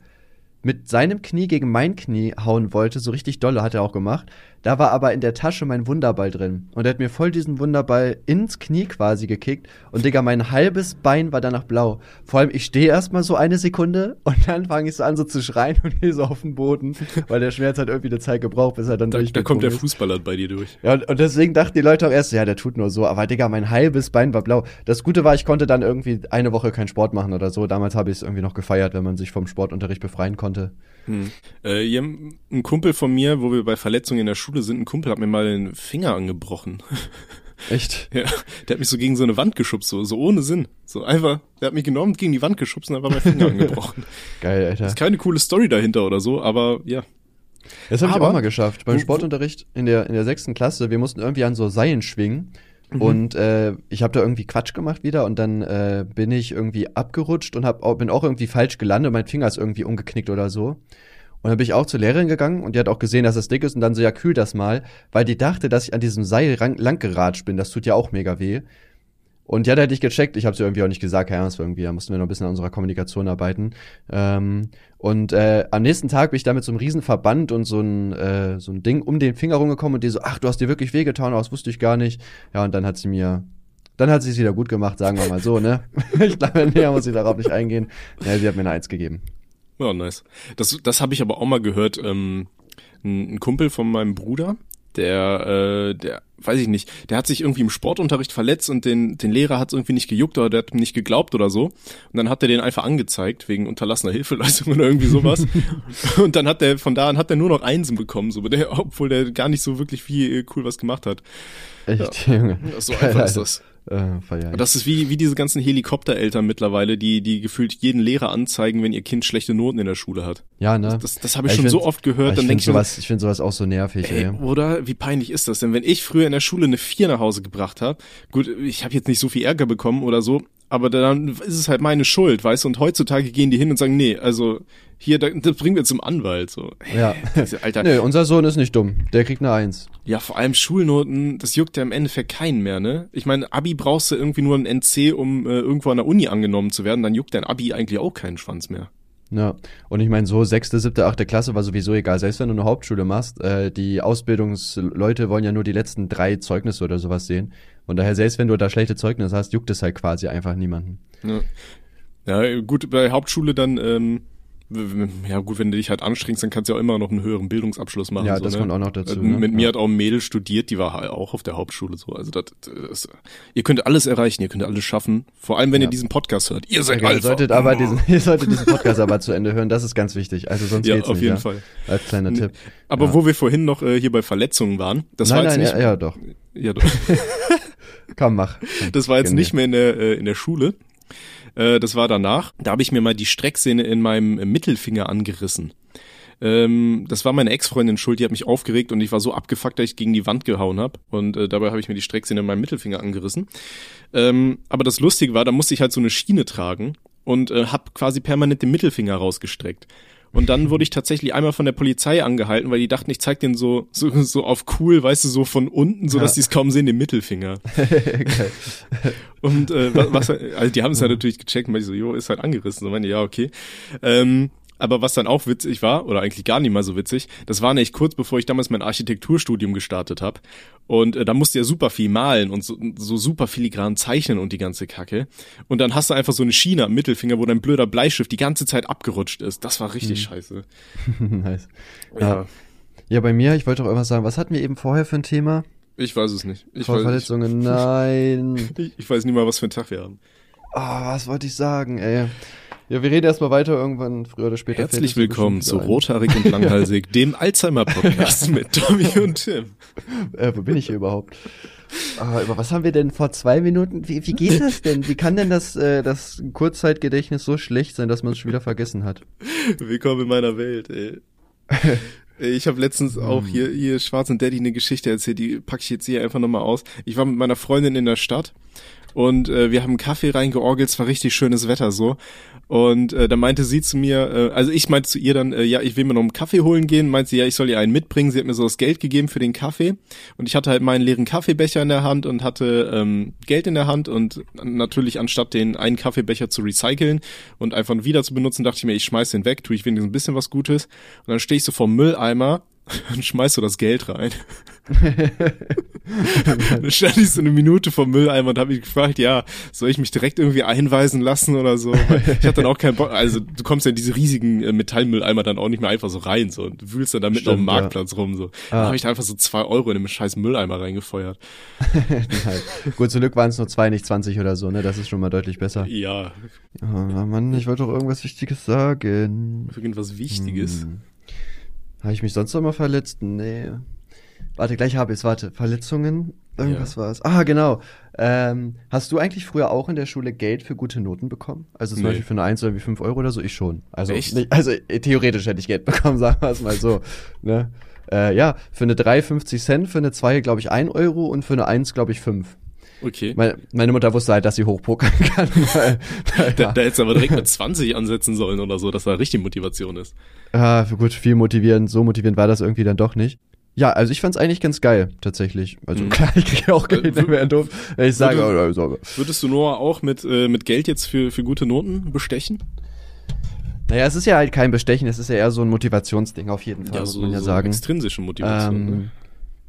mit seinem Knie gegen mein Knie hauen wollte, so richtig dolle hat er auch gemacht. Da war aber in der Tasche mein Wunderball drin. Und er hat mir voll diesen Wunderball ins Knie quasi gekickt. Und Digga, mein halbes Bein war danach blau. Vor allem, ich stehe erstmal so eine Sekunde und dann fange ich so an, so zu schreien und gehe so auf den Boden, weil der Schmerz hat irgendwie eine Zeit gebraucht, bis er dann da, Da kommt der Fußballer bei dir durch. Ja, und, und deswegen dachten die Leute auch erst, ja, der tut nur so. Aber Digga, mein halbes Bein war blau. Das Gute war, ich konnte dann irgendwie eine Woche keinen Sport machen oder so. Damals habe ich es irgendwie noch gefeiert, wenn man sich vom Sportunterricht befreien konnte. Hm. Äh, ein Kumpel von mir, wo wir bei Verletzungen in der Schule sind, ein Kumpel hat mir mal den Finger angebrochen. [laughs] Echt? Ja, der hat mich so gegen so eine Wand geschubst, so, so ohne Sinn. So einfach, der hat mich genommen, gegen die Wand geschubst und dann war mein Finger [laughs] angebrochen. Geil, Alter. Ist keine coole Story dahinter oder so, aber ja. Das habe ich auch mal geschafft. Beim Sportunterricht in der, in der sechsten Klasse, wir mussten irgendwie an so Seilen schwingen. Mhm. Und äh, ich habe da irgendwie Quatsch gemacht wieder und dann äh, bin ich irgendwie abgerutscht und hab, bin auch irgendwie falsch gelandet. Mein Finger ist irgendwie umgeknickt oder so. Und dann bin ich auch zur Lehrerin gegangen und die hat auch gesehen, dass es dick ist und dann so, ja, kühl das mal, weil die dachte, dass ich an diesem Seil lang geratscht bin. Das tut ja auch mega weh. Und ja, da hätte ich gecheckt, ich habe es irgendwie auch nicht gesagt, keine Ahnung, es war irgendwie, da mussten wir noch ein bisschen an unserer Kommunikation arbeiten. Ähm, und äh, am nächsten Tag bin ich da mit so einem riesen Verband und so ein, äh, so ein Ding um den Finger rumgekommen und die so, ach, du hast dir wirklich wehgetan, aber das wusste ich gar nicht. Ja, und dann hat sie mir, dann hat sie es wieder gut gemacht, sagen wir mal so, ne? [laughs] ich glaube, näher muss ich darauf nicht eingehen. Ja, sie hat mir eine Eins gegeben. Ja, nice. Das, das habe ich aber auch mal gehört. Ähm, ein Kumpel von meinem Bruder, der, äh, der, weiß ich nicht, der hat sich irgendwie im Sportunterricht verletzt und den, den Lehrer hat es irgendwie nicht gejuckt oder der hat nicht geglaubt oder so. Und dann hat er den einfach angezeigt wegen unterlassener Hilfeleistung [laughs] oder irgendwie sowas. [laughs] und dann hat der, von da an hat er nur noch Einsen bekommen, so, der, obwohl der gar nicht so wirklich viel äh, cool was gemacht hat. Echt, ja. Junge. So einfach ist das. Äh, das ist wie, wie diese ganzen Helikoptereltern mittlerweile, die, die gefühlt jeden Lehrer anzeigen, wenn ihr Kind schlechte Noten in der Schule hat. Ja, ne? Das, das, das habe ich, ich schon so oft gehört. Ich finde sowas, ich find sowas auch so nervig, ey. ey. Oder wie peinlich ist das denn? Wenn ich früher in der Schule eine Vier nach Hause gebracht habe, gut, ich habe jetzt nicht so viel Ärger bekommen oder so, aber dann ist es halt meine Schuld, weißt du? Und heutzutage gehen die hin und sagen, nee, also hier, das bringen wir zum Anwalt. So. Ja. [laughs] Alter. nee, unser Sohn ist nicht dumm. Der kriegt eine Eins. Ja, vor allem Schulnoten, das juckt ja im Endeffekt keinen mehr, ne? Ich meine, Abi brauchst du irgendwie nur ein NC, um äh, irgendwo an der Uni angenommen zu werden, dann juckt dein Abi eigentlich auch keinen Schwanz mehr. Ja, und ich meine, so sechste, siebte, achte Klasse war sowieso egal. Selbst wenn du eine Hauptschule machst, äh, die Ausbildungsleute wollen ja nur die letzten drei Zeugnisse oder sowas sehen. Und daher, selbst wenn du da schlechte Zeugnisse hast, juckt es halt quasi einfach niemanden. Ja, ja gut, bei Hauptschule dann, ähm, ja gut, wenn du dich halt anstrengst, dann kannst du ja auch immer noch einen höheren Bildungsabschluss machen. Ja, so, das ne? kommt auch noch dazu. Also, ne? Mit ja. mir hat auch ein Mädel studiert, die war halt auch auf der Hauptschule so. Also das, das, ihr könnt alles erreichen, ihr könnt alles schaffen. Vor allem, wenn ja. ihr diesen Podcast hört. Ihr seid ja, Ihr solltet aber diesen, [laughs] ihr solltet diesen Podcast aber zu Ende hören. Das ist ganz wichtig. Also sonst ja, geht's auf nicht. jeden ja? Fall. Als kleiner Tipp. Aber wo wir vorhin noch äh, hier bei Verletzungen waren, das nein, war jetzt nein, nicht. Ja, ja doch. Ja, doch. [laughs] Komm, mach. Das war jetzt nicht mehr in der äh, in der Schule. Äh, das war danach. Da habe ich mir mal die Strecksehne in meinem Mittelfinger angerissen. Ähm, das war meine Ex-Freundin schuld, die hat mich aufgeregt und ich war so abgefuckt, dass ich gegen die Wand gehauen habe. Und äh, dabei habe ich mir die Strecksehne in meinem Mittelfinger angerissen. Ähm, aber das Lustige war, da musste ich halt so eine Schiene tragen und äh, habe quasi permanent den Mittelfinger rausgestreckt. Und dann wurde ich tatsächlich einmal von der Polizei angehalten, weil die dachten, ich zeig den so, so, so auf cool, weißt du, so von unten, so dass die es kaum sehen, den Mittelfinger. [laughs] und äh, was, [laughs] also die haben es ja natürlich gecheckt, weil ich so, jo, ist halt angerissen. So meine, ja, okay. Ähm, aber was dann auch witzig war, oder eigentlich gar nicht mal so witzig, das war nämlich kurz bevor ich damals mein Architekturstudium gestartet habe. Und äh, da musste ja super viel malen und so, so super filigran zeichnen und die ganze Kacke. Und dann hast du einfach so eine Schiene am Mittelfinger, wo dein blöder Bleistift die ganze Zeit abgerutscht ist. Das war richtig mhm. scheiße. [laughs] nice. Ja. ja, bei mir, ich wollte auch irgendwas sagen. Was hatten wir eben vorher für ein Thema? Ich weiß es nicht. Ich Verletzungen, nein. Ich, [laughs] ich weiß nicht mal, was für ein Tag wir haben. Oh, was wollte ich sagen, ey? Ja, wir reden erstmal weiter irgendwann, früher oder später. Herzlich willkommen zu Rothaarig und Langhaalsig, [laughs] dem Alzheimer-Podcast mit Tommy und Tim. Äh, wo bin ich hier überhaupt? Ah, über was haben wir denn vor zwei Minuten? Wie, wie geht das denn? Wie kann denn das, äh, das Kurzzeitgedächtnis so schlecht sein, dass man es schon wieder vergessen hat? Willkommen in meiner Welt, ey. [laughs] Ich habe letztens auch hier, hier Schwarz und Daddy eine Geschichte erzählt, die packe ich jetzt hier einfach nochmal aus. Ich war mit meiner Freundin in der Stadt und äh, wir haben Kaffee reingeorgelt, es war richtig schönes Wetter so. Und äh, da meinte sie zu mir, äh, also ich meinte zu ihr dann, äh, ja, ich will mir noch einen Kaffee holen gehen. Meinte sie, ja, ich soll ihr einen mitbringen. Sie hat mir so das Geld gegeben für den Kaffee. Und ich hatte halt meinen leeren Kaffeebecher in der Hand und hatte ähm, Geld in der Hand. Und natürlich anstatt den einen Kaffeebecher zu recyceln und einfach wieder zu benutzen, dachte ich mir, ich schmeiß den weg, tue ich wenigstens ein bisschen was Gutes. Und dann stehe ich so vom Mülleimer [laughs] und schmeißt so das Geld rein. [laughs] dann stand ich so eine Minute vom Mülleimer und habe mich gefragt, ja, soll ich mich direkt irgendwie einweisen lassen oder so? Weil ich hatte dann auch keinen Bock, also du kommst ja in diese riesigen äh, Metallmülleimer dann auch nicht mehr einfach so rein so und du wühlst dann da mitten auf dem Marktplatz ja. rum so. Ah. Da habe ich da einfach so zwei Euro in einem scheiß Mülleimer reingefeuert. [laughs] Gut, zum Glück waren es nur zwei, nicht zwanzig oder so, ne? Das ist schon mal deutlich besser. Ja. Oh, Mann, ich wollte doch irgendwas Wichtiges sagen. Irgendwas Wichtiges? Hm. Habe ich mich sonst noch mal verletzt? Nee. Warte, gleich habe ich es. Warte, Verletzungen? Irgendwas ja. war es. Ah, genau. Ähm, hast du eigentlich früher auch in der Schule Geld für gute Noten bekommen? Also zum nee. Beispiel für eine 1 oder wie 5 Euro oder so? Ich schon. Also, Nicht, also äh, theoretisch hätte ich Geld [laughs] bekommen, sagen wir es mal so. ne? Äh, ja, für eine 3 50 Cent, für eine 2 glaube ich 1 Euro und für eine 1 glaube ich 5. Okay. Meine, meine, Mutter wusste halt, dass sie hochpokern [laughs] kann. Weil, ja. da, da hättest du aber direkt mit 20 ansetzen sollen oder so, dass da richtig Motivation ist. Ja, gut, viel motivierend, so motivierend war das irgendwie dann doch nicht. Ja, also ich fand's eigentlich ganz geil, tatsächlich. Also mhm. klar, ich kriege auch Geld, äh, wäre doof. Ich sage, würdest, also, würdest du Noah auch mit, äh, mit Geld jetzt für, für gute Noten bestechen? Naja, es ist ja halt kein Bestechen, es ist ja eher so ein Motivationsding auf jeden Fall, ja, muss so, man ja so sagen. Extrinsische Motivation. Ähm, ne?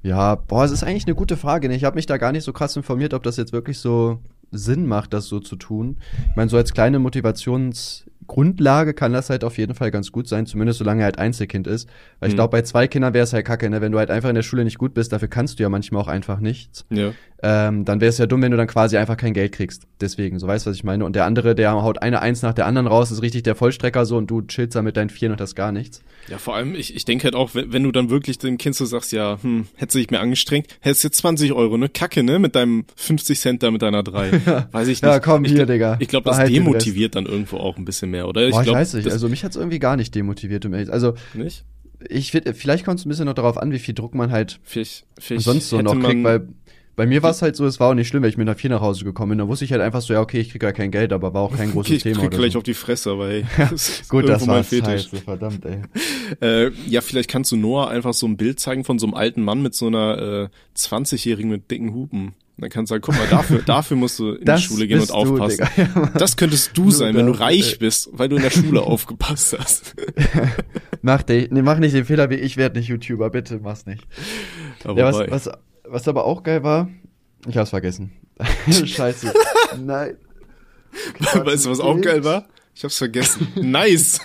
Ja, boah, es ist eigentlich eine gute Frage. Ne? Ich habe mich da gar nicht so krass informiert, ob das jetzt wirklich so Sinn macht, das so zu tun. Ich meine, so als kleine Motivations- Grundlage kann das halt auf jeden Fall ganz gut sein, zumindest solange er halt Einzelkind ist. Weil ich mhm. glaube, bei zwei Kindern wäre es halt kacke, ne? Wenn du halt einfach in der Schule nicht gut bist, dafür kannst du ja manchmal auch einfach nichts. Ja. Ähm, dann wäre es ja dumm, wenn du dann quasi einfach kein Geld kriegst. Deswegen, so weißt du, was ich meine. Und der andere, der haut eine Eins nach der anderen raus, ist richtig der Vollstrecker so und du chillst da mit deinen Vieren und das gar nichts. Ja, vor allem, ich, ich denke halt auch, wenn, wenn du dann wirklich dem Kind so sagst, ja, hm, hättest du dich mehr angestrengt, hättest jetzt 20 Euro, ne? Kacke, ne? Mit deinem 50 Cent da mit deiner 3. [laughs] ja. Weiß ich nicht. Ja, komm ich, hier, Digga. Ich glaube, das demotiviert dann irgendwo auch ein bisschen mehr, oder? Boah, ich, glaub, ich weiß nicht. Also mich hat's irgendwie gar nicht demotiviert. Also, nicht? Ich vielleicht kommt es ein bisschen noch darauf an, wie viel Druck man halt vielleicht, vielleicht sonst so noch kriegt, weil bei mir war es halt so, es war auch nicht schlimm, wenn ich mit einer 4 nach Hause gekommen bin. Da wusste ich halt einfach so, ja, okay, ich krieg gar kein Geld, aber war auch kein [laughs] großes okay, ich Thema. Ich krieg gleich so. auf die Fresse, aber ey, [laughs] das Gut, das war scheiße, verdammt, ey. [laughs] äh, ja, vielleicht kannst du Noah einfach so ein Bild zeigen von so einem alten Mann mit so einer äh, 20-Jährigen mit dicken Hupen. Dann kannst du sagen, guck mal, dafür, dafür musst du in das die Schule gehen und aufpassen. Du, ja, das könntest du sein, wenn du reich bist, weil du in der Schule aufgepasst hast. mach, dich, nee, mach nicht den Fehler wie ich werde nicht YouTuber, bitte, mach's nicht. Aber ja, was, was, was aber auch geil war, ich hab's vergessen. [laughs] Scheiße. Nein. [laughs] weißt du, was auch geil war? Ich hab's vergessen. [laughs] nice.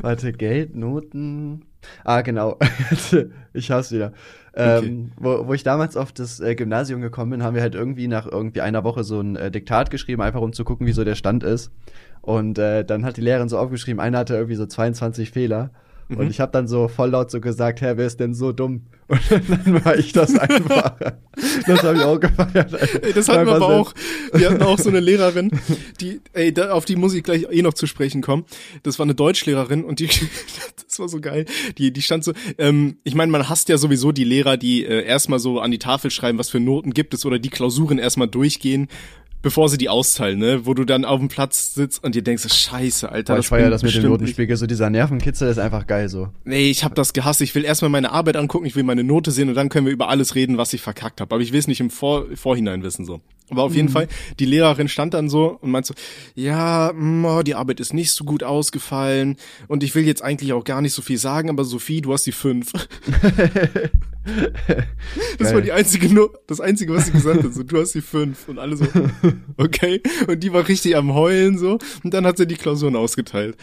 Warte, Geld, Noten. Ah, genau. ich hab's wieder. Ähm, wo, wo ich damals auf das äh, Gymnasium gekommen bin, haben wir halt irgendwie nach irgendwie einer Woche so ein äh, Diktat geschrieben, einfach um zu gucken, wie so der Stand ist. Und äh, dann hat die Lehrerin so aufgeschrieben, einer hatte irgendwie so 22 Fehler. Mhm. Und ich habe dann so voll laut so gesagt, Herr, wer ist denn so dumm? [laughs] Und dann war ich das einfach. das habe ich auch gefeiert. Ey, das hatten wir aber auch. Wir hatten auch so eine Lehrerin, die, ey, da, auf die muss ich gleich eh noch zu sprechen kommen. Das war eine Deutschlehrerin und die, [laughs] das war so geil. Die, die stand so, ähm, ich meine, man hasst ja sowieso die Lehrer, die äh, erstmal so an die Tafel schreiben, was für Noten gibt es oder die Klausuren erstmal durchgehen bevor sie die austeilen, ne? Wo du dann auf dem Platz sitzt und dir denkst, scheiße, Alter. Boah, ich feier das mit dem Notenspiegel, so dieser Nervenkitzel ist einfach geil so. Nee, ich hab das gehasst. Ich will erstmal meine Arbeit angucken, ich will meine Note sehen und dann können wir über alles reden, was ich verkackt habe. Aber ich will es nicht im Vor Vorhinein wissen so. Aber auf jeden mhm. Fall, die Lehrerin stand dann so und meint so, ja, mm, oh, die Arbeit ist nicht so gut ausgefallen und ich will jetzt eigentlich auch gar nicht so viel sagen, aber Sophie, du hast die fünf. [laughs] [laughs] [laughs] das war die einzige, no das einzige, was sie gesagt hat, so, du hast die fünf und alle so, [laughs] okay. Und die war richtig am Heulen so und dann hat sie die Klausuren ausgeteilt.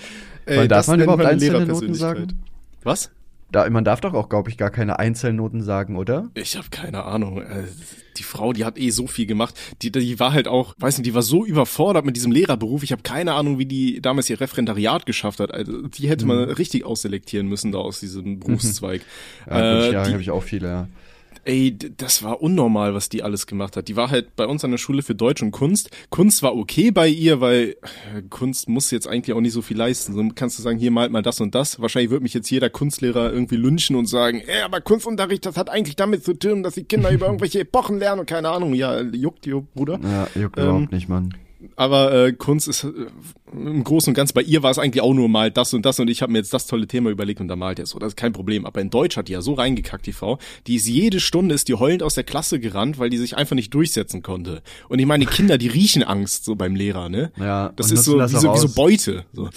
Ey, darf man überhaupt einzelne Noten sagen? Was? Da, man darf doch auch, glaube ich, gar keine Einzelnoten sagen, oder? Ich habe keine Ahnung. Äh, die Frau, die hat eh so viel gemacht. Die, die war halt auch, weiß nicht, die war so überfordert mit diesem Lehrerberuf. Ich habe keine Ahnung, wie die damals ihr Referendariat geschafft hat. Also die hätte man mhm. richtig ausselektieren müssen da aus diesem Berufszweig. ja, äh, ja habe ich auch viele, ja. Ey, das war unnormal, was die alles gemacht hat. Die war halt bei uns an der Schule für Deutsch und Kunst. Kunst war okay bei ihr, weil äh, Kunst muss jetzt eigentlich auch nicht so viel leisten. So kannst du sagen, hier malt mal das und das. Wahrscheinlich wird mich jetzt jeder Kunstlehrer irgendwie lynchen und sagen, ey, aber Kunstunterricht, das hat eigentlich damit zu tun, dass die Kinder über [laughs] irgendwelche Epochen lernen und keine Ahnung. Ja, juckt, juckt, Bruder. Ja, juckt ähm, überhaupt nicht, Mann aber äh, Kunst ist äh, im Großen und Ganzen, bei ihr war es eigentlich auch nur mal das und das und ich habe mir jetzt das tolle Thema überlegt und da malt er so, das ist kein Problem. Aber in Deutsch hat die ja so reingekackt, die Frau, die ist jede Stunde, ist die heulend aus der Klasse gerannt, weil die sich einfach nicht durchsetzen konnte. Und ich meine, die Kinder, die riechen Angst so beim Lehrer, ne? Ja, das ist so, das wie, so wie so Beute. So.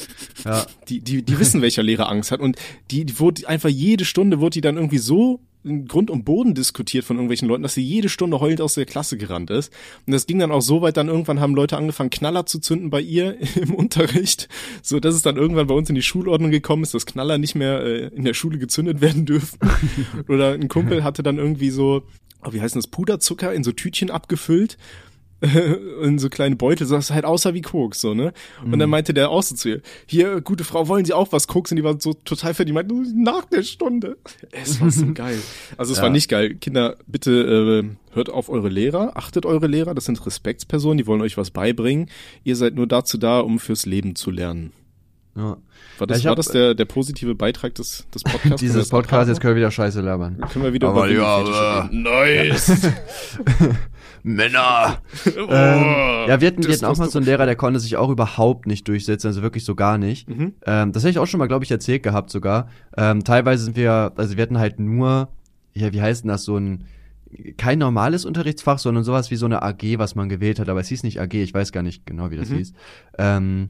Ja. Die, die, die wissen, welcher Lehrer Angst hat und die, die wurde einfach jede Stunde, wurde die dann irgendwie so Grund und Boden diskutiert von irgendwelchen Leuten, dass sie jede Stunde heulend aus der Klasse gerannt ist. Und das ging dann auch so weit, dann irgendwann haben Leute angefangen, Knaller zu zünden bei ihr [laughs] im Unterricht, so dass es dann irgendwann bei uns in die Schulordnung gekommen ist, dass Knaller nicht mehr äh, in der Schule gezündet werden dürfen. [laughs] Oder ein Kumpel hatte dann irgendwie so, oh, wie heißt das, Puderzucker in so Tütchen abgefüllt [laughs] in so kleine Beutel, so das halt außer wie Koks, so, ne? Und mhm. dann meinte der auch so zu ihr, hier, gute Frau, wollen Sie auch was Koks? Und die war so total fertig, die meinte, nach der Stunde. Es war so [laughs] geil. Also es ja. war nicht geil. Kinder, bitte äh, hört auf eure Lehrer, achtet eure Lehrer, das sind Respektspersonen, die wollen euch was beibringen. Ihr seid nur dazu da, um fürs Leben zu lernen. Ja. War das, ja, war das der, der positive Beitrag des, des [laughs] Podcasts? Dieses Podcast, jetzt können wir wieder Scheiße labern. Können wir wieder aber ja, aber nice. [laughs] Männer. [laughs] Oh, ähm, ja, wir hatten, wir hatten auch mal so einen Lehrer, der konnte sich auch überhaupt nicht durchsetzen, also wirklich so gar nicht. Mhm. Ähm, das hätte ich auch schon mal, glaube ich, erzählt gehabt sogar. Ähm, teilweise sind wir, also wir hatten halt nur, ja, wie heißt denn das, so ein, kein normales Unterrichtsfach, sondern sowas wie so eine AG, was man gewählt hat, aber es hieß nicht AG, ich weiß gar nicht genau, wie das mhm. hieß. Ähm,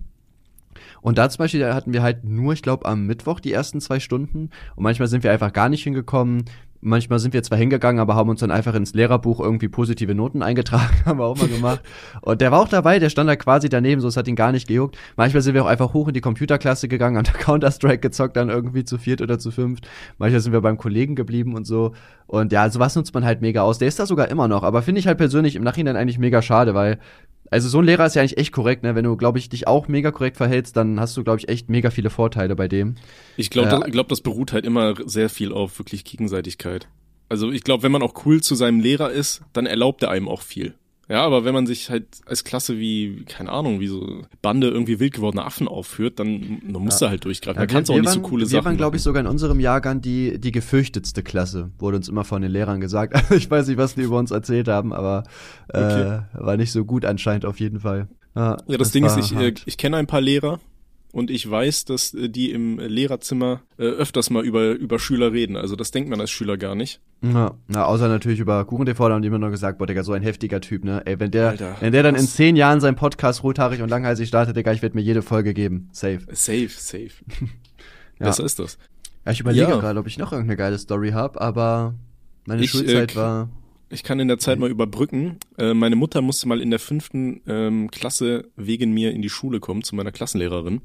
und da zum Beispiel hatten wir halt nur, ich glaube, am Mittwoch die ersten zwei Stunden. Und manchmal sind wir einfach gar nicht hingekommen. Manchmal sind wir zwar hingegangen, aber haben uns dann einfach ins Lehrerbuch irgendwie positive Noten [laughs] eingetragen, haben wir auch mal gemacht. Und der war auch dabei, der stand da quasi daneben, so es hat ihn gar nicht gejuckt. Manchmal sind wir auch einfach hoch in die Computerklasse gegangen, haben Counter-Strike gezockt, dann irgendwie zu viert oder zu fünft. Manchmal sind wir beim Kollegen geblieben und so. Und ja, sowas nutzt man halt mega aus. Der ist da sogar immer noch, aber finde ich halt persönlich im Nachhinein eigentlich mega schade, weil also so ein Lehrer ist ja eigentlich echt korrekt, ne? Wenn du, glaube ich, dich auch mega korrekt verhältst, dann hast du, glaube ich, echt mega viele Vorteile bei dem. Ich glaube, äh, das, glaub, das beruht halt immer sehr viel auf wirklich Gegenseitigkeit. Also ich glaube, wenn man auch cool zu seinem Lehrer ist, dann erlaubt er einem auch viel. Ja, aber wenn man sich halt als Klasse wie, keine Ahnung, wie so Bande irgendwie wild gewordene Affen aufführt, dann, dann musst ja. du halt durchgreifen. Ja, da kannst du auch nicht so coole wir Sachen. Wir waren, glaube ich, sogar in unserem Jahrgang die, die gefürchtetste Klasse, wurde uns immer von den Lehrern gesagt. [laughs] Also ich weiß nicht, was die über uns erzählt haben, aber äh, okay. war nicht so gut anscheinend auf jeden Fall. Ja, ja das, das Ding ist, ich, äh, ich kenne ein paar Lehrer, und ich weiß, dass äh, die im Lehrerzimmer äh, öfters mal über, über Schüler reden. Also das denkt man als Schüler gar nicht. Ja, na, außer natürlich über KuchenTV, da haben die immer noch gesagt, boah, Digga, so ein heftiger Typ, ne? Ey, wenn der, Alter, wenn der dann was? in zehn Jahren seinen Podcast rothaarig und langhalsig startet, Digga, ich werde mir jede Folge geben. Safe. Safe, safe. [laughs] ja. Besser ist das. Ja, ich überlege ja. gerade, ob ich noch irgendeine geile Story habe, aber meine ich, Schulzeit äh, war ich kann in der Zeit mal überbrücken. Äh, meine Mutter musste mal in der fünften ähm, Klasse wegen mir in die Schule kommen, zu meiner Klassenlehrerin.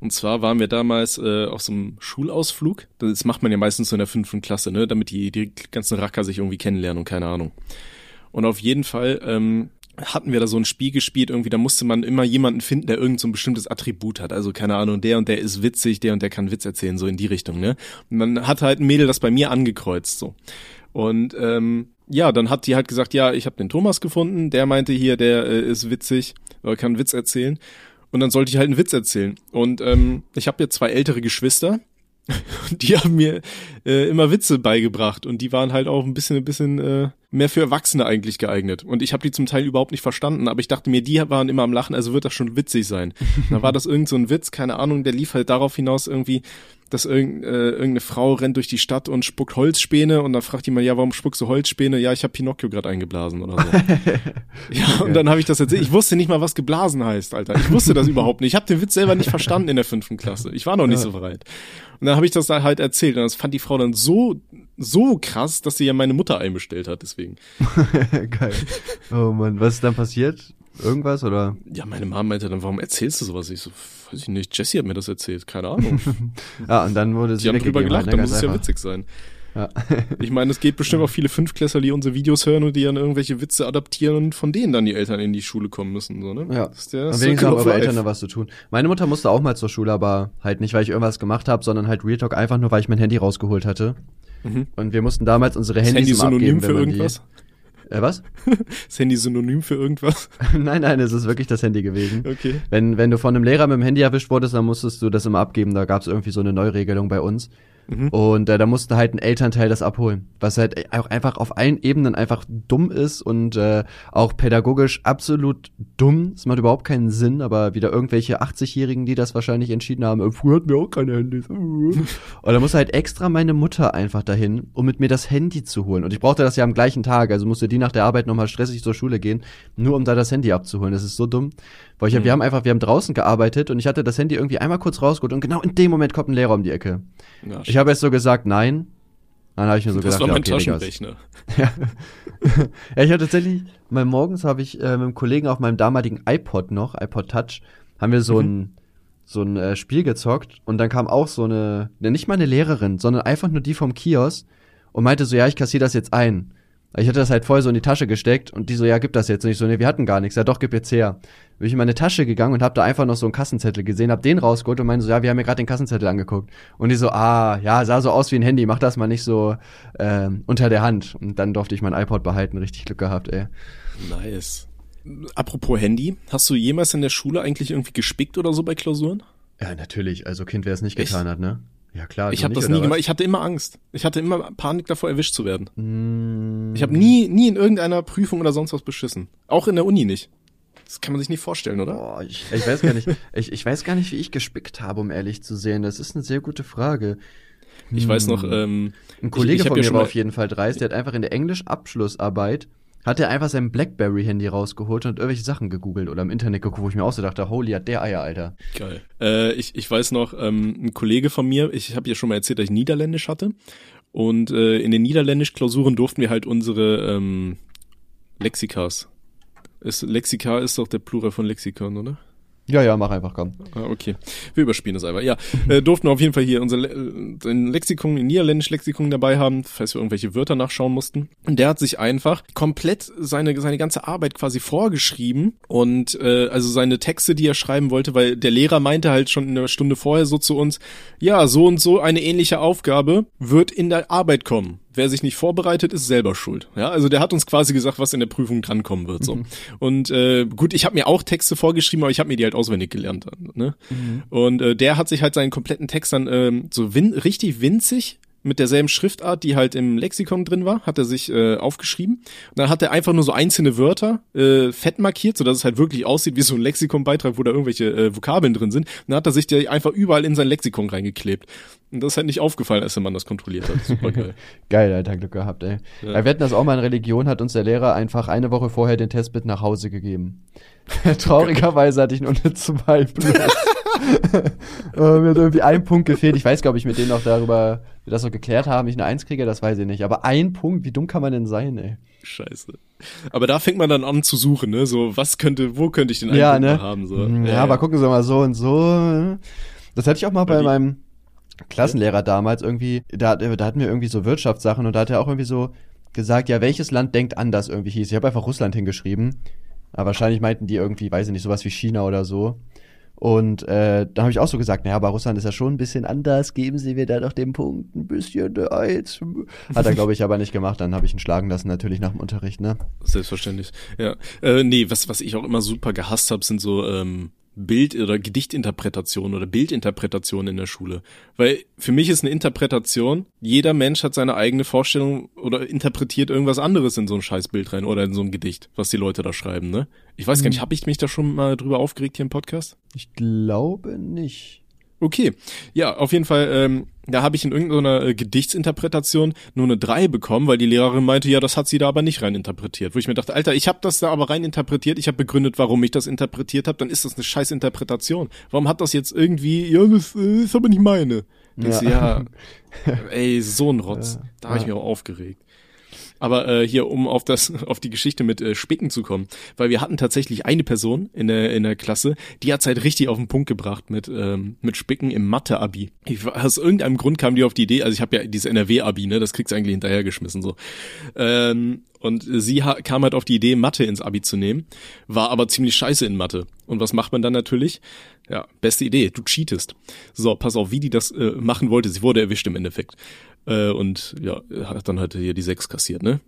Und zwar waren wir damals äh, auf so einem Schulausflug. Das macht man ja meistens so in der fünften Klasse, ne? damit die, die ganzen Racker sich irgendwie kennenlernen und keine Ahnung. Und auf jeden Fall ähm, hatten wir da so ein Spiel gespielt, irgendwie, da musste man immer jemanden finden, der irgend so ein bestimmtes Attribut hat. Also, keine Ahnung, der und der ist witzig, der und der kann Witz erzählen, so in die Richtung, ne? Und dann hat halt ein Mädel das bei mir angekreuzt, so. Und ähm, ja, dann hat die halt gesagt, ja, ich habe den Thomas gefunden, der meinte hier, der äh, ist witzig, oder kann Witz erzählen. Und dann sollte ich halt einen Witz erzählen. Und ähm, ich habe jetzt zwei ältere Geschwister, [laughs] die haben mir äh, immer Witze beigebracht und die waren halt auch ein bisschen ein bisschen äh, mehr für Erwachsene eigentlich geeignet und ich habe die zum Teil überhaupt nicht verstanden, aber ich dachte mir, die waren immer am Lachen, also wird das schon witzig sein. da war das irgend so ein Witz, keine Ahnung, der lief halt darauf hinaus irgendwie, dass irgend, äh, irgendeine Frau rennt durch die Stadt und spuckt Holzspäne und dann fragt die mal, ja, warum spuckst du Holzspäne? Ja, ich habe Pinocchio gerade eingeblasen oder so. [laughs] ja, und dann habe ich das erzählt. Ich wusste nicht mal, was geblasen heißt, Alter. Ich wusste das überhaupt nicht. Ich habe den Witz selber nicht verstanden in der fünften Klasse. Ich war noch nicht ja. so bereit. Und dann habe ich das halt erzählt und das fand die Frau dann so so krass, dass sie ja meine Mutter einbestellt hat, deswegen. [laughs] Geil. Oh Mann, was ist dann passiert? irgendwas oder? Ja, meine Mama meinte dann, warum erzählst du sowas? Ich so, weiß ich nicht, Jessie hat mir das erzählt, keine Ahnung. ja, [laughs] und dann wurde sie Die haben drüber gelacht, ne, dann muss es ja witzig sein. Ja. [laughs] Ich meine, es geht bestimmt auch viele Fünftklässler, die unsere Videos hören und die dann irgendwelche Witze adaptieren und von denen dann die Eltern in die Schule kommen müssen, so, ne? Ja. Das ist der Und wenigstens haben eure. Eltern da was zu tun. Meine Mutter musste auch mal zur Schule, aber halt nicht, weil ich irgendwas gemacht habe, sondern halt Real Talk einfach nur, weil ich mein Handy rausgeholt hatte. Mhm. Und wir mussten damals unsere Handys Handy synonym abgeben, für irgendwas? Äh, was? [laughs] Das Handy synonym für irgendwas? [laughs] nein, nein, es ist wirklich das Handy gewesen. Okay. Wenn, wenn du von einem Lehrer mit dem Handy erwischt wurdest, dann musstest du das immer abgeben. Da gab es irgendwie so eine Neuregelung bei uns. Mhm. Und äh, da musste halt ein Elternteil das abholen. Was halt auch einfach auf allen Ebenen einfach dumm ist und äh, auch pädagogisch absolut dumm. Es macht überhaupt keinen Sinn, aber wieder irgendwelche 80-Jährigen, die das wahrscheinlich entschieden haben, äh, früher hatten wir auch keine Handys. [laughs] und da musste halt extra meine Mutter einfach dahin, um mit mir das Handy zu holen. Und ich brauchte das ja am gleichen Tag, also musste die nach der Arbeit nochmal stressig zur Schule gehen, nur um da das Handy abzuholen. Das ist so dumm. Weil ich, Mhm. wir haben einfach, wir haben draußen gearbeitet und ich hatte das Handy irgendwie einmal kurz rausgeholt und genau in dem Moment kommt ein Lehrer um die Ecke. Ja, Ich habe erst so gesagt, nein. Dann habe ich mir so das gedacht, war ja, mein okay, Digga, Taschenrechner. [laughs] ja. [laughs] ja, ich hatte tatsächlich, mal morgens habe ich äh, mit einem Kollegen auf meinem damaligen iPod noch, iPod Touch, haben wir so Mhm. ein so ein äh, Spiel gezockt und dann kam auch so eine, ne, nicht mal eine Lehrerin, sondern einfach nur die vom Kiosk und meinte so, ja, ich kassiere das jetzt ein. Ich hatte das halt voll so in die Tasche gesteckt und die so, ja, gib das jetzt. Und ich so, nee, wir hatten gar nichts. Ja, doch, gib jetzt her. Bin ich in meine Tasche gegangen und hab da einfach noch so einen Kassenzettel gesehen, hab den rausgeholt und meinte so, ja, wir haben mir gerade den Kassenzettel angeguckt. Und die so, ah, ja, sah so aus wie ein Handy, mach das mal nicht so ähm, unter der Hand. Und dann durfte ich mein iPod behalten, richtig Glück gehabt, ey. Nice. Apropos Handy, hast du jemals in der Schule eigentlich irgendwie gespickt oder so bei Klausuren? Ja, natürlich, also Kind, wer es nicht Echt? getan hat, ne? Ja, klar. ich habe das nie was? gemacht. Ich hatte immer Angst. Ich hatte immer Panik davor, erwischt zu werden. Mm, Ich habe nie, nie in irgendeiner Prüfung oder sonst was beschissen. Auch in der Uni nicht. Das kann man sich nicht vorstellen, oder? Boah, ich, ich weiß gar nicht, [laughs] ich, ich weiß gar nicht, wie ich gespickt habe, um ehrlich zu sehen. Das ist eine sehr gute Frage. Ich weiß noch, Hm. ähm, Ein Kollege ich hab von mir war auf jeden Fall dreist, der hat einfach in der Englisch-Abschlussarbeit, hat er einfach sein Blackberry-Handy rausgeholt und irgendwelche Sachen gegoogelt oder im Internet geguckt, wo ich mir auch so dachte, holy, hat der Eier, Alter. Geil. Äh, ich, ich weiß noch, ähm, ein Kollege von mir, ich habe ja schon mal erzählt, dass ich Niederländisch hatte. Und äh, in den Niederländisch-Klausuren durften wir halt unsere ähm, Lexikas. Ist, Lexika ist doch der Plural von Lexikon, oder? Ja, ja, mach einfach, komm. Okay. Wir überspielen das einfach. Ja, äh, durften auf jeden Fall hier unser Le äh, Lexikon, niederländisch Lexikon dabei haben, falls wir irgendwelche Wörter nachschauen mussten. Und der hat sich einfach komplett seine seine ganze Arbeit quasi vorgeschrieben und äh, also seine Texte, die er schreiben wollte, weil der Lehrer meinte halt schon eine Stunde vorher so zu uns, ja, so und so eine ähnliche Aufgabe wird in der Arbeit kommen. Wer sich nicht vorbereitet, ist selber schuld. Ja, also der hat uns quasi gesagt, was in der Prüfung drankommen wird. So. Und äh, gut, ich habe mir auch Texte vorgeschrieben, aber ich habe mir die halt auswendig gelernt. Ne? Und äh, der hat sich halt seinen kompletten Text dann ähm, so win richtig winzig mit derselben Schriftart, die halt im Lexikon drin war, hat er sich äh, aufgeschrieben. Und dann hat er einfach nur so einzelne Wörter äh, fett markiert, sodass es halt wirklich aussieht wie so ein Lexikonbeitrag, wo da irgendwelche äh, Vokabeln drin sind. Und dann hat er sich die einfach überall in sein Lexikon reingeklebt. Und das ist halt nicht aufgefallen, als der Mann das kontrolliert hat. Super geil. [laughs] Geil, Alter, Glück gehabt, ey. Ja. Wir hatten das auch mal in Religion, hat uns der Lehrer einfach eine Woche vorher den Test mit nach Hause gegeben. [laughs] Traurigerweise hatte ich nur eine 2 plus. [laughs] äh, mir hat irgendwie ein Punkt gefehlt. Ich weiß gar nicht, ob ich mit denen noch darüber, wir das noch geklärt haben, ich eine 1 kriege, das weiß ich nicht. Aber ein Punkt, wie dumm kann man denn sein, ey? Scheiße. Aber da fängt man dann an zu suchen, ne? So, was könnte, wo könnte ich den ja, Punkt ne? haben? So. Mm, Ja, aber gucken Sie mal so und so. Das hatte ich auch mal bei die- meinem Klassenlehrer damals irgendwie, da, da hatten wir irgendwie so Wirtschaftssachen und da hat er auch irgendwie so gesagt, ja, welches Land denkt anders irgendwie hieß. Ich habe einfach Russland hingeschrieben. Aber wahrscheinlich meinten die irgendwie, weiß ich nicht, sowas wie China oder so. Und äh, da habe ich auch so gesagt, naja, aber Russland ist ja schon ein bisschen anders, geben Sie mir da doch den Punkt ein bisschen eins. Hat er, glaube ich, aber nicht gemacht. Dann habe ich ihn schlagen lassen, natürlich nach dem Unterricht, ne? Selbstverständlich. Ja. Äh, nee, was, was ich auch immer super gehasst habe, sind so ähm, Bild- oder Gedichtinterpretationen oder Bildinterpretationen in der Schule. Weil für mich ist eine Interpretation, jeder Mensch hat seine eigene Vorstellung oder interpretiert irgendwas anderes in so ein scheiß Bild rein oder in so ein Gedicht, was die Leute da schreiben, ne? Ich weiß gar nicht, habe ich mich da schon mal drüber aufgeregt hier im Podcast? Ich glaube nicht. Okay, ja, auf jeden Fall, ähm, da habe ich in irgendeiner äh, Gedichtsinterpretation nur eine 3 bekommen, weil die Lehrerin meinte, ja, das hat sie da aber nicht rein interpretiert. Wo ich mir dachte, Alter, ich habe das da aber rein interpretiert, ich habe begründet, warum ich das interpretiert habe, dann ist das eine scheiß Interpretation. Warum hat das jetzt irgendwie, ja, das äh, ist aber nicht meine. Denkst du, ja, [laughs] ey, so ein Rotz. Ja. Da habe ich Ja. mich auch aufgeregt. Aber äh, hier, um auf das, [laughs] auf die Geschichte mit äh, Spicken zu kommen, weil wir hatten tatsächlich eine Person in der, in der Klasse, die hat's halt richtig auf den Punkt gebracht mit, ähm, mit Spicken im Mathe-Abi. Aus irgendeinem Grund kam die auf die Idee, also ich habe ja dieses NRW-Abi, ne, das kriegst du eigentlich hinterhergeschmissen so. Ähm, und sie kam halt auf die Idee, Mathe ins Abi zu nehmen, war aber ziemlich scheiße in Mathe. Und was macht man dann natürlich? Ja, beste Idee, du cheatest. So, pass auf, wie die das äh, machen wollte. Sie wurde erwischt im Endeffekt. Äh, und ja, hat dann halt hier die sechs kassiert, ne?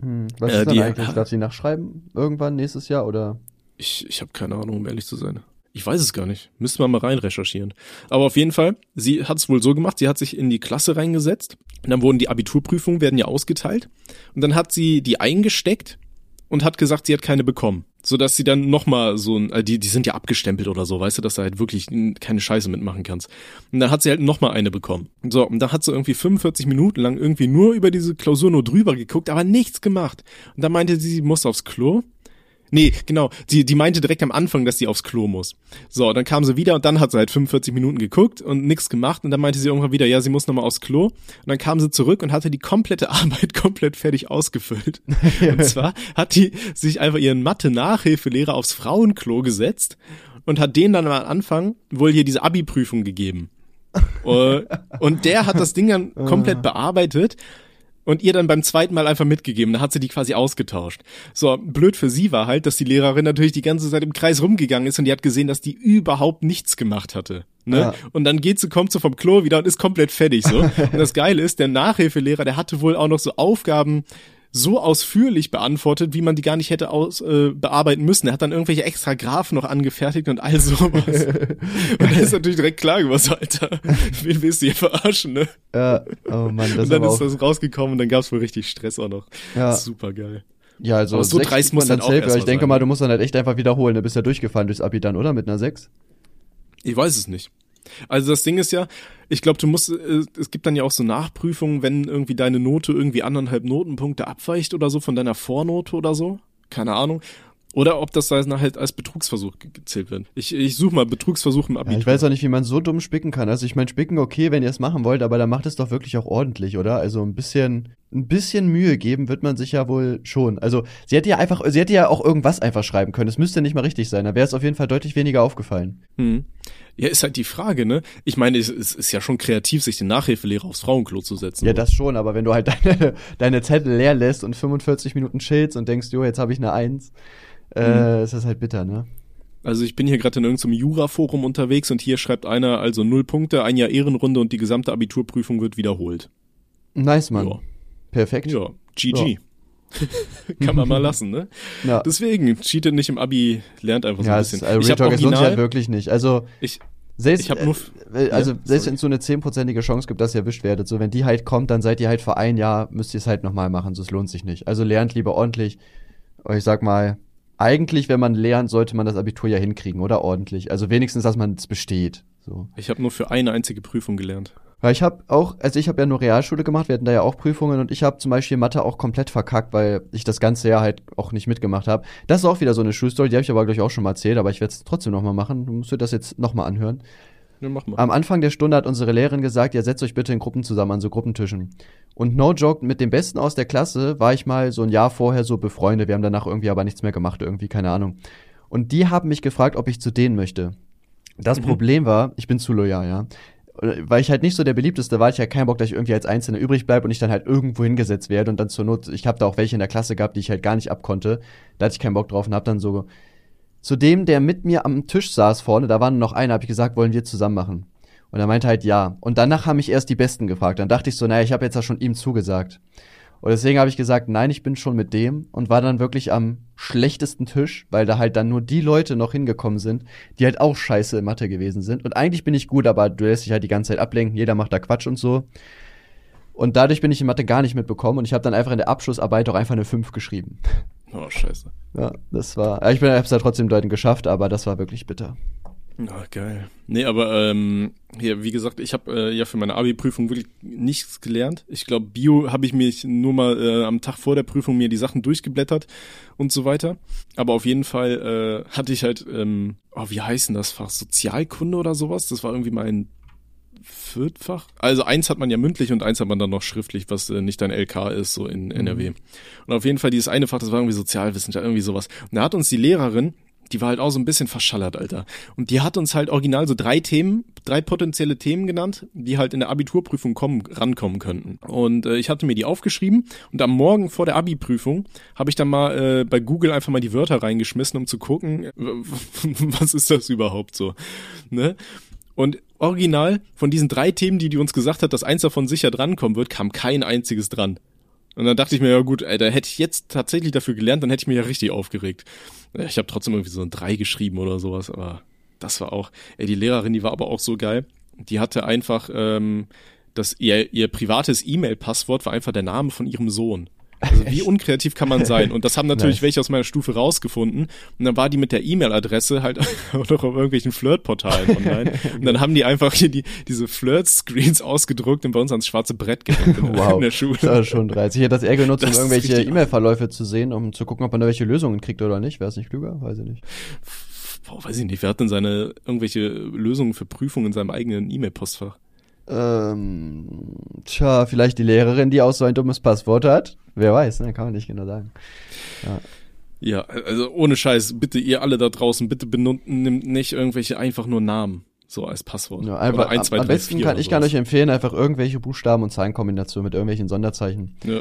Hm, was ist äh, dann eigentlich? Darf sie nachschreiben irgendwann nächstes Jahr oder? Ich, ich habe keine Ahnung, um ehrlich zu sein. Ich weiß es gar nicht. Müsste man mal rein recherchieren. Aber auf jeden Fall, sie hat es wohl so gemacht, sie hat sich in die Klasse reingesetzt. Und dann wurden die Abiturprüfungen, werden ja ausgeteilt. Und dann hat sie die eingesteckt und hat gesagt, sie hat keine bekommen. Sodass sie dann nochmal so ein, äh, die, die sind ja abgestempelt oder so, weißt du, dass du halt wirklich keine Scheiße mitmachen kannst. Und dann hat sie halt nochmal eine bekommen. So, und dann hat sie irgendwie 45 Minuten lang irgendwie nur über diese Klausur nur drüber geguckt, aber nichts gemacht. Und dann meinte sie, sie muss aufs Klo. Nee, genau. Die, die meinte direkt am Anfang, dass sie aufs Klo muss. So, dann kam sie wieder und dann hat sie halt 45 Minuten geguckt und nichts gemacht und dann meinte sie irgendwann wieder, ja, sie muss nochmal aufs Klo. Und dann kam sie zurück und hatte die komplette [laughs] Arbeit komplett fertig ausgefüllt. [laughs] und zwar hat die sich einfach ihren Mathe-Nachhilfelehrer aufs Frauenklo gesetzt und hat denen dann am Anfang wohl hier diese Abi-Prüfung gegeben. [laughs] Äh, und der hat das Ding dann komplett bearbeitet und ihr dann beim zweiten Mal einfach mitgegeben. Da hat sie die quasi ausgetauscht. So, blöd für sie war halt, dass die Lehrerin natürlich die ganze Zeit im Kreis rumgegangen ist und die hat gesehen, dass die überhaupt nichts gemacht hatte. Ne? Ja. Und dann geht sie, kommt sie vom Klo wieder und ist komplett fertig so. [laughs] und das Geile ist, der Nachhilfelehrer, der hatte wohl auch noch so Aufgaben so ausführlich beantwortet, wie man die gar nicht hätte aus, äh, bearbeiten müssen. Er hat dann irgendwelche extra Graphen noch angefertigt und all [laughs] sowas. und da ist natürlich direkt klar geworden, Alter, [laughs] wen willst du hier verarschen, ne? Ja, oh Mann, das Und dann ist das rausgekommen und dann gab's wohl richtig Stress auch noch. Ja. Super geil. Ja, also so dreist muss dann auch safe, Ich denke sein. mal, du musst dann halt echt einfach wiederholen. Du bist ja durchgefallen durchs Abi dann, oder? Mit einer 6? Ich weiß es nicht. Also das Ding ist ja, ich glaube, du musst, äh, es gibt dann ja auch so Nachprüfungen, wenn irgendwie deine Note irgendwie anderthalb Notenpunkte abweicht oder so von deiner Vornote oder so. Keine Ahnung. Oder ob das dann halt als Betrugsversuch gezählt wird. Ich, ich suche mal Betrugsversuch im Abitur. Ja, ich weiß auch nicht, wie man so dumm spicken kann. Also ich meine, spicken okay, wenn ihr es machen wollt, aber dann macht es doch wirklich auch ordentlich, oder? Also ein bisschen, ein bisschen Mühe geben wird man sich ja wohl schon. Also sie hätte ja einfach, sie hätte ja auch irgendwas einfach schreiben können. Es müsste nicht mal richtig sein. Da wäre es auf jeden Fall deutlich weniger aufgefallen. Hm. Ja, ist halt die Frage, ne? Ich meine, es, ist ja schon kreativ, sich den Nachhilfelehrer aufs Frauenklo zu setzen. Ja, das schon, aber wenn du halt [laughs] deine, deine Zettel leer lässt und 45 Minuten chillst und denkst, jo, jetzt habe ich eine Eins, äh, mhm. ist das halt bitter, ne? Also ich bin hier gerade in irgendeinem Jura-Forum unterwegs und hier schreibt einer also null Punkte, ein Jahr Ehrenrunde und die gesamte Abiturprüfung wird wiederholt. Nice, Mann. Ja. Perfekt. Ja, GG. Ja. [laughs] Kann man mal lassen, ne? Ja. Deswegen, cheatet nicht im Abi, lernt einfach so ja, ein bisschen. Also ich Real Talk, lohnt sich halt wirklich nicht. Also, ich, selbst, ich hab nur, äh, also ja, selbst wenn es so eine zehnprozentige Chance gibt, dass ihr erwischt werdet, so wenn die halt kommt, dann seid ihr halt vor ein Jahr, müsst ihr es halt nochmal machen, so es lohnt sich nicht. Also lernt lieber ordentlich. Ich sag mal, eigentlich, wenn man lernt, sollte man das Abitur ja hinkriegen, oder ordentlich. Also wenigstens, dass man es besteht. So. Ich habe nur für eine einzige Prüfung gelernt. Weil ich habe auch, also ich habe ja nur Realschule gemacht, wir hatten da ja auch Prüfungen und ich habe zum Beispiel Mathe auch komplett verkackt, weil ich das ganze Jahr halt auch nicht mitgemacht habe. Das ist auch wieder so eine Schulstory, die habe ich aber gleich auch schon mal erzählt, aber ich werde es trotzdem nochmal machen. Du musst dir das jetzt nochmal anhören. Ja, mach mal. Am Anfang der Stunde hat unsere Lehrerin gesagt, ja, setzt euch bitte in Gruppen zusammen an so Gruppentischen. Und no joke, mit dem Besten aus der Klasse war ich mal so ein Jahr vorher so befreundet. Wir haben danach irgendwie aber nichts mehr gemacht, irgendwie, keine Ahnung. Und die haben mich gefragt, ob ich zu denen möchte. Das mhm. Problem war, ich bin zu loyal, ja weil ich halt nicht so der beliebteste war, ich ja keinen Bock, dass ich irgendwie als Einzelner übrig bleibe und ich dann halt irgendwo hingesetzt werde und dann zur Not, ich habe da auch welche in der Klasse gehabt, die ich halt gar nicht abkonnte. Da hatte ich keinen Bock drauf und hab dann so zu dem, der mit mir am Tisch saß vorne, da war noch einer, habe ich gesagt, wollen wir zusammen machen. Und er meinte halt ja. Und danach haben mich erst die Besten gefragt. Dann dachte ich so, naja, ich habe jetzt ja schon ihm zugesagt. Und deswegen habe ich gesagt, nein, ich bin schon mit dem und war dann wirklich am schlechtesten Tisch, weil da halt dann nur die Leute noch hingekommen sind, die halt auch scheiße in Mathe gewesen sind. Und eigentlich bin ich gut, aber du lässt dich halt die ganze Zeit ablenken, jeder macht da Quatsch und so. Und dadurch bin ich in Mathe gar nicht mitbekommen und ich habe dann einfach in der Abschlussarbeit auch einfach eine 5 geschrieben. Oh, scheiße. Ja, das war. Ich bin, hab's ja trotzdem Leuten geschafft, aber das war wirklich bitter. Ah, geil. Nee, aber ähm, hier, wie gesagt, ich habe äh, ja für meine Abi-Prüfung wirklich nichts gelernt. Ich glaube, Bio habe ich mich nur mal äh, am Tag vor der Prüfung mir die Sachen durchgeblättert und so weiter. Aber auf jeden Fall äh, hatte ich halt, ähm, oh, wie heißen das Fach? Sozialkunde oder sowas? Das war irgendwie mein viertfach. Also eins hat man ja mündlich und eins hat man dann noch schriftlich, was äh, nicht dein LK ist, so in NRW. Und auf jeden Fall dieses eine Fach, das war irgendwie Sozialwissenschaft, irgendwie sowas. Und da hat uns die Lehrerin, die war halt auch so ein bisschen verschallert, Alter. Und die hat uns halt original so drei Themen, drei potenzielle Themen genannt, die halt in der Abiturprüfung kommen, rankommen könnten. Und äh, ich hatte mir die aufgeschrieben und am Morgen vor der Abi-Prüfung habe ich dann mal äh, bei Google einfach mal die Wörter reingeschmissen, um zu gucken, [laughs] was ist das überhaupt so. Ne? Und original von diesen drei Themen, die die uns gesagt hat, dass eins davon sicher drankommen wird, kam kein einziges dran. Und dann dachte ich mir, ja gut, da hätte ich jetzt tatsächlich dafür gelernt, dann hätte ich mich ja richtig aufgeregt. Ich habe trotzdem irgendwie so ein drei geschrieben oder sowas, aber das war auch, ey, die Lehrerin, die war aber auch so geil. Die hatte einfach, ähm, das, ihr, ihr privates E-Mail-Passwort war einfach der Name von ihrem Sohn. Also wie [laughs] unkreativ kann man sein? Und das haben natürlich nice. welche aus meiner Stufe rausgefunden. Und dann war die mit der E-Mail-Adresse halt [laughs] auch noch auf irgendwelchen Flirt-Portalen online. Und dann haben die einfach hier die, diese Flirt-Screens ausgedruckt und bei uns ans schwarze Brett gehängt in, wow. in der Schule. Das war schon dreist. Ich hätte das eher genutzt, um irgendwelche E-Mail-Verläufe zu sehen, um zu gucken, ob man da welche Lösungen kriegt oder nicht. Wäre es nicht klüger? Weiß ich nicht. Boah, weiß ich nicht. Wer hat denn seine irgendwelche Lösungen für Prüfungen in seinem eigenen E-Mail-Postfach? Ähm, tja, vielleicht die Lehrerin, die auch so ein dummes Passwort hat. Wer weiß, ne? kann man nicht genau sagen. Ja. Ja, also ohne Scheiß, bitte ihr alle da draußen, bitte benutzt nimmt nicht irgendwelche einfach nur Namen so als Passwort. Ja, einfach, ein, zwei, am, drei, besten kann ich kann euch empfehlen, einfach irgendwelche Buchstaben und Zahlenkombinationen mit irgendwelchen Sonderzeichen. Ja.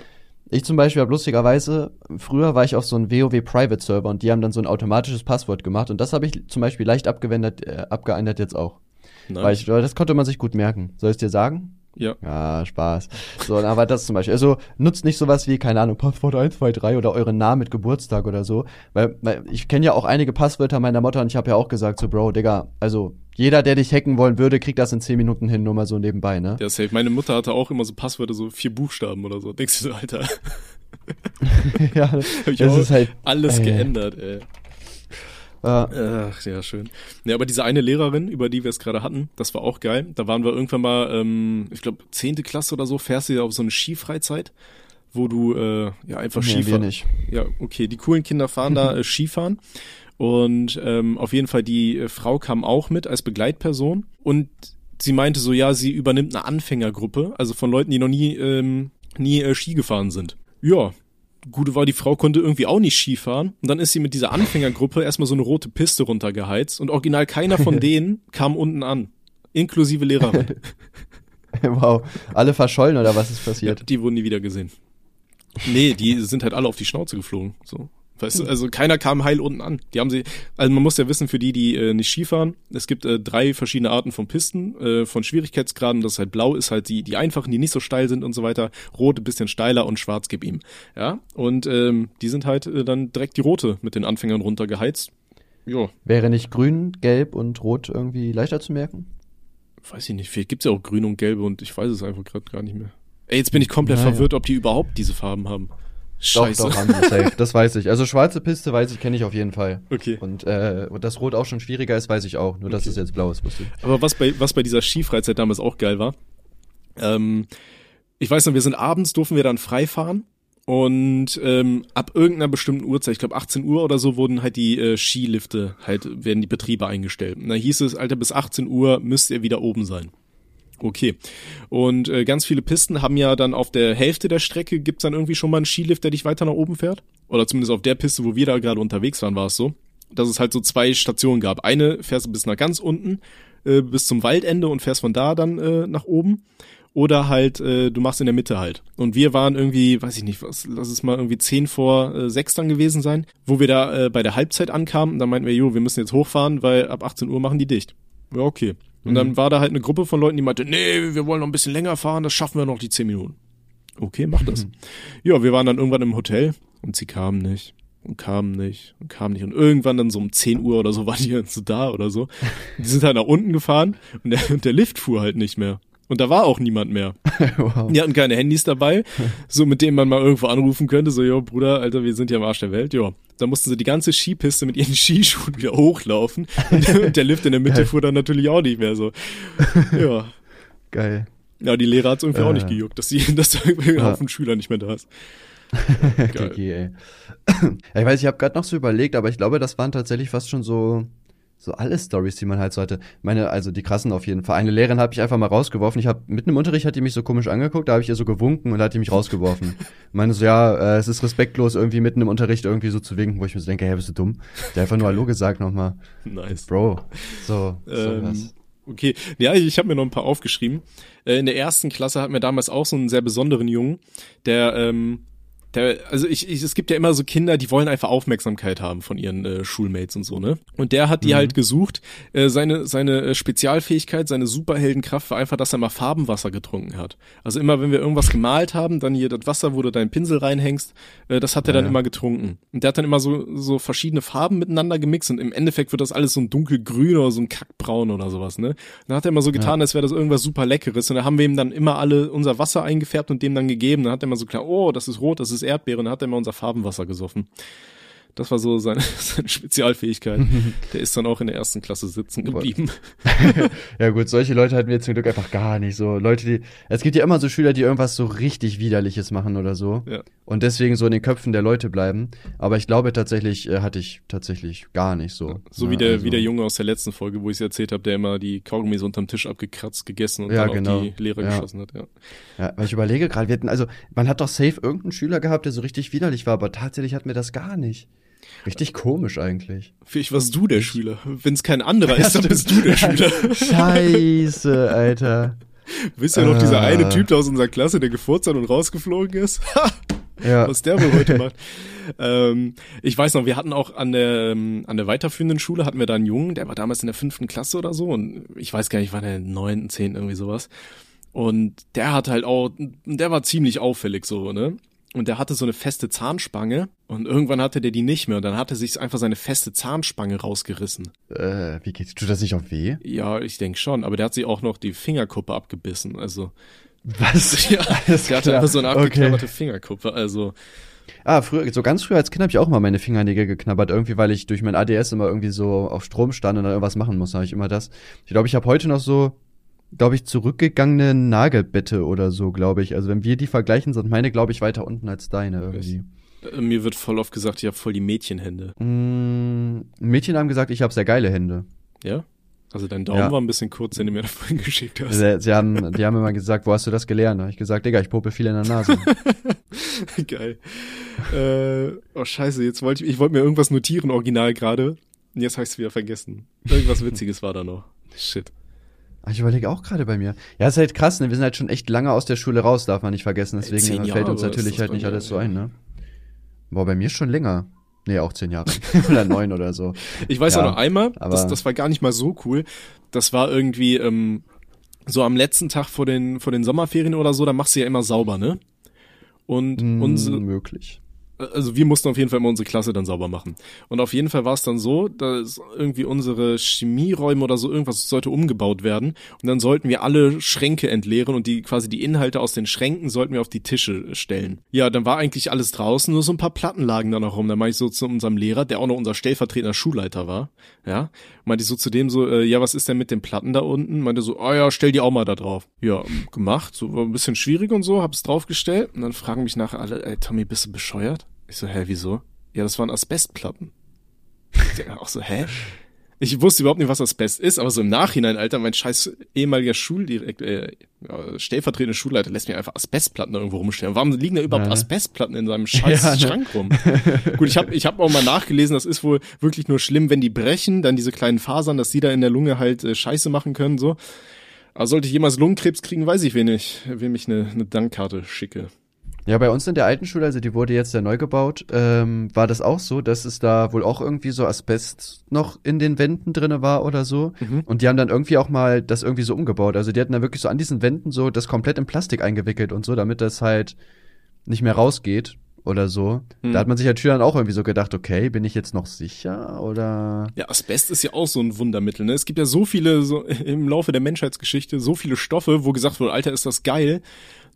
Ich zum Beispiel habe lustigerweise, früher war ich auf so einem WoW Private Server und die haben dann so ein automatisches Passwort gemacht und das habe ich zum Beispiel leicht abgewendet, äh, abgeändert jetzt auch. Nice. Weil ich, das konnte man sich gut merken. Soll ich dir sagen? Ja. Ja, Spaß. So, aber das zum Beispiel. Also nutzt nicht sowas wie, keine Ahnung, Passwort 123 oder euren Namen mit Geburtstag oder so. Weil, weil ich kenne ja auch einige Passwörter meiner Mutter und ich habe ja auch gesagt, so, Bro, Digga, also jeder, der dich hacken wollen würde, kriegt das in 10 Minuten hin, nur mal so nebenbei, ne? Ja, safe. Meine Mutter hatte auch immer so Passwörter, so vier Buchstaben oder so. Denkst du so, Alter? [laughs] ja, das ist halt alles ey. geändert, ey. Ja. Ach, ja, schön. Ja, aber diese eine Lehrerin, über die wir es gerade hatten, das war auch geil. Da waren wir irgendwann mal, ähm, ich glaube, zehnte Klasse oder so, fährst du ja auf so eine Skifreizeit, wo du äh, ja einfach nee, Skifahren. nicht. Ja, okay. Die coolen Kinder fahren da [laughs] äh, Skifahren. Und ähm, auf jeden Fall die äh, Frau kam auch mit als Begleitperson und sie meinte so, ja, sie übernimmt eine Anfängergruppe, also von Leuten, die noch nie ähm, nie äh, Ski gefahren sind. Ja, Gute war, die Frau konnte irgendwie auch nicht Skifahren. Und dann ist sie mit dieser Anfängergruppe erstmal so eine rote Piste runtergeheizt. Und original keiner von [laughs] denen kam unten an. Inklusive Lehrerin. [laughs] wow. Alle verschollen oder was ist passiert? Ja, die wurden nie wieder gesehen. Nee, die sind halt alle auf die Schnauze geflogen. So. Weißt du, also keiner kam heil unten an. Die haben sie, also man muss ja wissen, für die, die äh, nicht Skifahren, es gibt äh, drei verschiedene Arten von Pisten, äh, von Schwierigkeitsgraden. Das ist halt blau, ist halt die, die einfachen, die nicht so steil sind und so weiter. Rot ein bisschen steiler und schwarz gib ihm. Ja, und ähm, die sind halt äh, dann direkt die rote mit den Anfängern runtergeheizt. Jo. Wäre nicht grün, gelb und rot irgendwie leichter zu merken? Weiß ich nicht, vielleicht gibt's ja auch grün und gelbe und ich weiß es einfach gerade gar nicht mehr. Ey, jetzt bin ich komplett naja. verwirrt, ob die überhaupt diese Farben haben. Scheiße. Doch, doch, haben safe. [laughs] Das weiß ich. Also schwarze Piste weiß ich, kenne ich auf jeden Fall. Okay. Und äh, dass Rot auch schon schwieriger ist, weiß ich auch. Nur, dass okay. es jetzt blau ist, wusste ich. Aber was bei, was bei dieser Skifreizeit damals auch geil war, ähm, ich weiß noch, wir sind abends, durften wir dann frei fahren. Und ähm, ab irgendeiner bestimmten Uhrzeit, ich glaube 18 Uhr oder so, wurden halt die äh, Skilifte, halt werden die Betriebe eingestellt. Und da hieß es, Alter, bis 18 Uhr müsst ihr wieder oben sein. Okay. Und äh, ganz viele Pisten haben ja dann auf der Hälfte der Strecke gibt's dann irgendwie schon mal einen Skilift, der dich weiter nach oben fährt. Oder zumindest auf der Piste, wo wir da gerade unterwegs waren, war es so. Dass es halt so zwei Stationen gab. Eine fährst du bis nach ganz unten, äh, bis zum Waldende und fährst von da dann äh, nach oben. Oder halt, äh, du machst in der Mitte halt. Und wir waren irgendwie, weiß ich nicht, was, lass es mal irgendwie zehn vor äh, sechs dann gewesen sein, wo wir da äh, bei der Halbzeit ankamen. Da meinten wir, jo, wir müssen jetzt hochfahren, weil ab 18 Uhr machen die dicht. Ja, okay. Und mhm. dann war da halt eine Gruppe von Leuten, die meinte, nee, wir wollen noch ein bisschen länger fahren, das schaffen wir noch die zehn Minuten. Okay, mach das. Mhm. Ja, wir waren dann irgendwann im Hotel und sie kamen nicht und kamen nicht und kamen nicht. Und irgendwann dann so um 10 Uhr oder so waren die dann so da oder so. Die sind halt nach unten gefahren und der, und der Lift fuhr halt nicht mehr. Und da war auch niemand mehr. [laughs] wow. Die hatten keine Handys dabei, so mit denen man mal irgendwo anrufen könnte, so, jo, Bruder, Alter, wir sind ja am Arsch der Welt, jo. Da mussten sie die ganze Skipiste mit ihren [laughs] Skischuhen wieder hochlaufen. Und der Lift in der Mitte Geil. fuhr dann natürlich auch nicht mehr so. [laughs] Ja. Geil. Ja, die Lehrer hat's irgendwie äh. auch nicht gejuckt, dass, sie, [laughs] dass da ein Haufen Schüler nicht mehr da ist. Geil. ey. [clears throat] ja, ich weiß, ich habe gerade noch so überlegt, aber ich glaube, das waren tatsächlich fast schon so so alle Stories, die man halt so hatte. Meine, also die krassen auf jeden Fall. Eine Lehrerin hat mich einfach mal rausgeworfen. Ich habe mitten im Unterricht hat die mich so komisch angeguckt, da habe ich ihr so gewunken und da hat die mich rausgeworfen. [laughs] meine so, ja, äh, es ist respektlos, irgendwie mitten im Unterricht irgendwie so zu winken, wo ich mir so denke, hey, bist du dumm? Der hat einfach nur Hallo gesagt nochmal. Nice. Bro. So, so Ähm, was. okay, ja, ich habe mir noch ein paar aufgeschrieben. Äh, in der ersten Klasse hatten wir damals auch so einen sehr besonderen Jungen, der, ähm, der, also ich, ich, es gibt ja immer so Kinder, die wollen einfach Aufmerksamkeit haben von ihren äh, Schulmates und so, ne? Und der hat die Mhm. halt gesucht. Äh, seine seine äh, Spezialfähigkeit, seine Superheldenkraft war einfach, dass er mal Farbenwasser getrunken hat. Also immer, wenn wir irgendwas gemalt haben, dann hier das Wasser, wo du deinen Pinsel reinhängst, äh, das hat er Ja, dann ja. immer getrunken. Und der hat dann immer so so verschiedene Farben miteinander gemixt und im Endeffekt wird das alles so ein dunkelgrün oder so ein kackbraun oder sowas, ne? Dann hat er immer so getan, als wäre das irgendwas super leckeres und da haben wir ihm dann immer alle unser Wasser eingefärbt und dem dann gegeben. Dann hat er immer so klar, oh, das ist rot, das ist Erdbeere und dann hat er immer unser Farbenwasser gesoffen. Das war so seine, [laughs] seine Spezialfähigkeit. [laughs] Der ist dann auch in der ersten Klasse sitzen geblieben. [laughs] Ja gut, solche Leute hatten wir zum Glück einfach gar nicht so. Leute, die, es gibt ja immer so Schüler, die irgendwas so richtig widerliches machen oder so. Ja. Und deswegen so in den Köpfen der Leute bleiben. Aber ich glaube tatsächlich, äh, hatte ich tatsächlich gar nicht so. So Ja, wie der, also- wie der Junge aus der letzten Folge, wo ich es erzählt habe, der immer die Kaugummis unterm Tisch abgekratzt, gegessen und Ja, dann genau. die Lehrer Ja. geschossen hat. Ja. Ja, weil ich überlege gerade, wir hatten, also man hat doch safe irgendeinen Schüler gehabt, der so richtig widerlich war, aber tatsächlich hatten wir das gar nicht. Richtig komisch eigentlich. Vielleicht warst du der Schüler. Wenn es kein anderer [laughs] ist, dann bist du der Schüler. Scheiße, Alter. [laughs] Wisst ihr noch, dieser Äh. eine Typ da aus unserer Klasse, der gefurzt hat und rausgeflogen ist? [laughs] Ja. was der wohl heute macht. Ähm, ich weiß noch, wir hatten auch an der, ähm, an der weiterführenden Schule hatten wir da einen Jungen, der war damals in der fünften Klasse oder so und ich weiß gar nicht, war der neunten, zehnten, irgendwie sowas. Und der hat halt auch, der war ziemlich auffällig so, ne? Und der hatte so eine feste Zahnspange und irgendwann hatte der die nicht mehr und dann hat er sich einfach seine feste Zahnspange rausgerissen. Äh, wie geht's? Tut das nicht auch weh? Ja, ich denke schon, aber der hat sich auch noch die Fingerkuppe abgebissen, also. [laughs] Was? [laughs] Ja, Alles der hatte klar. einfach so eine Okay. abgeklapperte Fingerkuppe, also. Ah, früher, so ganz früh als Kind habe ich auch mal meine Fingernägel geknabbert, irgendwie, weil ich durch mein ADS immer irgendwie so auf Strom stand und dann irgendwas machen muss, habe ich immer das. Ich glaube, ich habe heute noch so, glaube ich, zurückgegangene Nagelbette oder so, glaube ich. Also wenn wir die vergleichen, sind meine, glaube ich, weiter unten als deine irgendwie. Äh, Mir wird voll oft gesagt, ich habe voll die Mädchenhände. Mm, Mädchen haben gesagt, ich habe sehr geile Hände. Ja? Also dein Daumen Ja. war ein bisschen kurz, den du mir da [laughs] vorhin geschickt hast. Sie, sie, haben, die haben immer gesagt, wo hast du das gelernt? Da hab ich gesagt, Digga, ich popel viel in der Nase. [laughs] Geil. Äh, oh scheiße, jetzt wollte ich, ich wollte mir irgendwas notieren, original gerade. Und jetzt habe ich es wieder vergessen. Irgendwas Witziges war da noch. Shit. Ich überlege auch gerade bei mir. Ja, ist halt krass, ne? Wir sind halt schon echt lange aus der Schule raus, darf man nicht vergessen. Ey, Deswegen zehn fällt uns Jahre natürlich halt nicht alles so ein, ne? Boah, bei mir schon länger. Nee, auch zehn Jahre. [laughs] oder neun oder so. Ich weiß Ja, auch noch einmal, aber- das, das war gar nicht mal so cool. Das war irgendwie ähm, so am letzten Tag vor den, vor den Sommerferien oder so, da machst du ja immer sauber, ne? Und Mm, unsere, möglich. Also wir mussten auf jeden Fall immer unsere Klasse dann sauber machen. Und auf jeden Fall war es dann so, dass irgendwie unsere Chemieräume oder so irgendwas sollte umgebaut werden. Und dann sollten wir alle Schränke entleeren und die quasi die Inhalte aus den Schränken sollten wir auf die Tische stellen. Ja, dann war eigentlich alles draußen, nur so ein paar Platten lagen da noch rum. Dann meinte ich so zu unserem Lehrer, der auch noch unser stellvertretender Schulleiter war, ja, meinte ich so zu dem so, äh, ja, was ist denn mit den Platten da unten? Meinte so, ah ja, stell die auch mal da drauf. Ja, gemacht, so war ein bisschen schwierig und so, hab's draufgestellt und dann fragen mich nachher alle, ey, Tommy, bist du bescheuert? Ich so, hä, wieso? Ja, das waren Asbestplatten. [laughs] Ich denk auch so, hä? Ich wusste überhaupt nicht, was Asbest ist, aber so im Nachhinein, Alter, mein scheiß ehemaliger Schuldirekt, äh, ja, stellvertretende Schulleiter lässt mir einfach Asbestplatten irgendwo rumstellen. Warum liegen da überhaupt Ja. Asbestplatten in seinem scheiß Ja, ne? Schrank rum? [laughs] Gut, ich habe ich hab auch mal nachgelesen, das ist wohl wirklich nur schlimm, wenn die brechen, dann diese kleinen Fasern, dass die da in der Lunge halt äh, Scheiße machen können, so. Aber sollte ich jemals Lungenkrebs kriegen, weiß ich, wen ich, wem ich eine, eine Dankkarte schicke. Ja, bei uns in der alten Schule, also die wurde jetzt ja neu gebaut, ähm, war das auch so, dass es da wohl auch irgendwie so Asbest noch in den Wänden drinne war oder so. Mhm. Und die haben dann irgendwie auch mal das irgendwie so umgebaut. Also die hatten da wirklich so an diesen Wänden so das komplett in Plastik eingewickelt und so, damit das halt nicht mehr rausgeht oder so. Hm. Da hat man sich Schüler dann auch irgendwie so gedacht, okay, bin ich jetzt noch sicher oder Ja, Asbest ist ja auch so ein Wundermittel. Ne? Es gibt ja so viele, so [laughs] im Laufe der Menschheitsgeschichte, so viele Stoffe, wo gesagt wurde, Alter, ist das geil.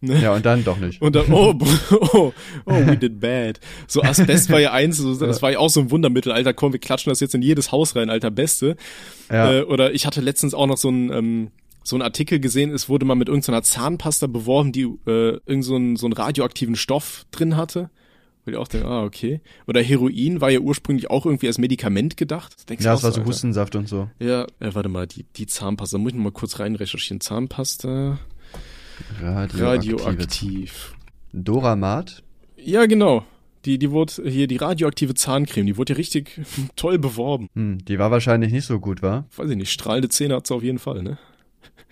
Ne? ja und dann doch nicht. Und dann, oh, [laughs] oh, oh, we did bad. So Asbest war ja eins, so, das war ja auch so ein Wundermittel, Alter, komm, wir klatschen das jetzt in jedes Haus rein, Alter, Beste. Ja. Äh, oder ich hatte letztens auch noch so ein, ähm, so ein Artikel gesehen, es wurde mal mit irgendeiner Zahnpasta beworben, die äh, irgend so einen, so einen radioaktiven Stoff drin hatte. Weil ich auch denke, ah, okay. Oder Heroin war ja ursprünglich auch irgendwie als Medikament gedacht. Das Ja, es war so. Hustensaft und so. Ja, äh, warte mal, die, die Zahnpasta, da muss ich noch mal kurz rein recherchieren. Zahnpasta, Radioaktive. radioaktiv. Doramat? Ja, genau. Die, die wurde hier, die radioaktive Zahncreme, die wurde ja richtig [laughs] toll beworben. Hm, die war wahrscheinlich nicht so gut, war? Weiß ich nicht, strahlende Zähne hat sie auf jeden Fall, ne?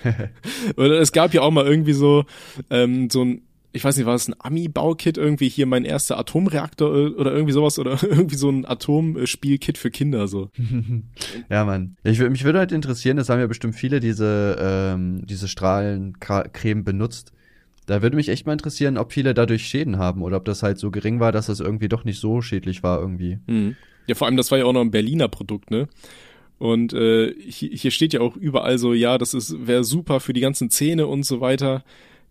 [laughs] Oder es gab ja auch mal irgendwie so, ähm, so ein, ich weiß nicht, war das ein Ami-Baukit irgendwie hier mein erster Atomreaktor äh, oder irgendwie sowas oder [laughs] irgendwie so ein Atomspielkit für Kinder so. [laughs] Ja, Mann. Ich, mich würde halt interessieren, das haben ja bestimmt viele diese, ähm, diese Strahlencreme benutzt. Da würde mich echt mal interessieren, ob viele dadurch Schäden haben oder ob das halt so gering war, dass das irgendwie doch nicht so schädlich war irgendwie. Hm. Ja, vor allem, das war ja auch noch ein Berliner Produkt, ne? Und äh, hier, hier steht ja auch überall so, ja, das ist wäre super für die ganzen Zähne und so weiter.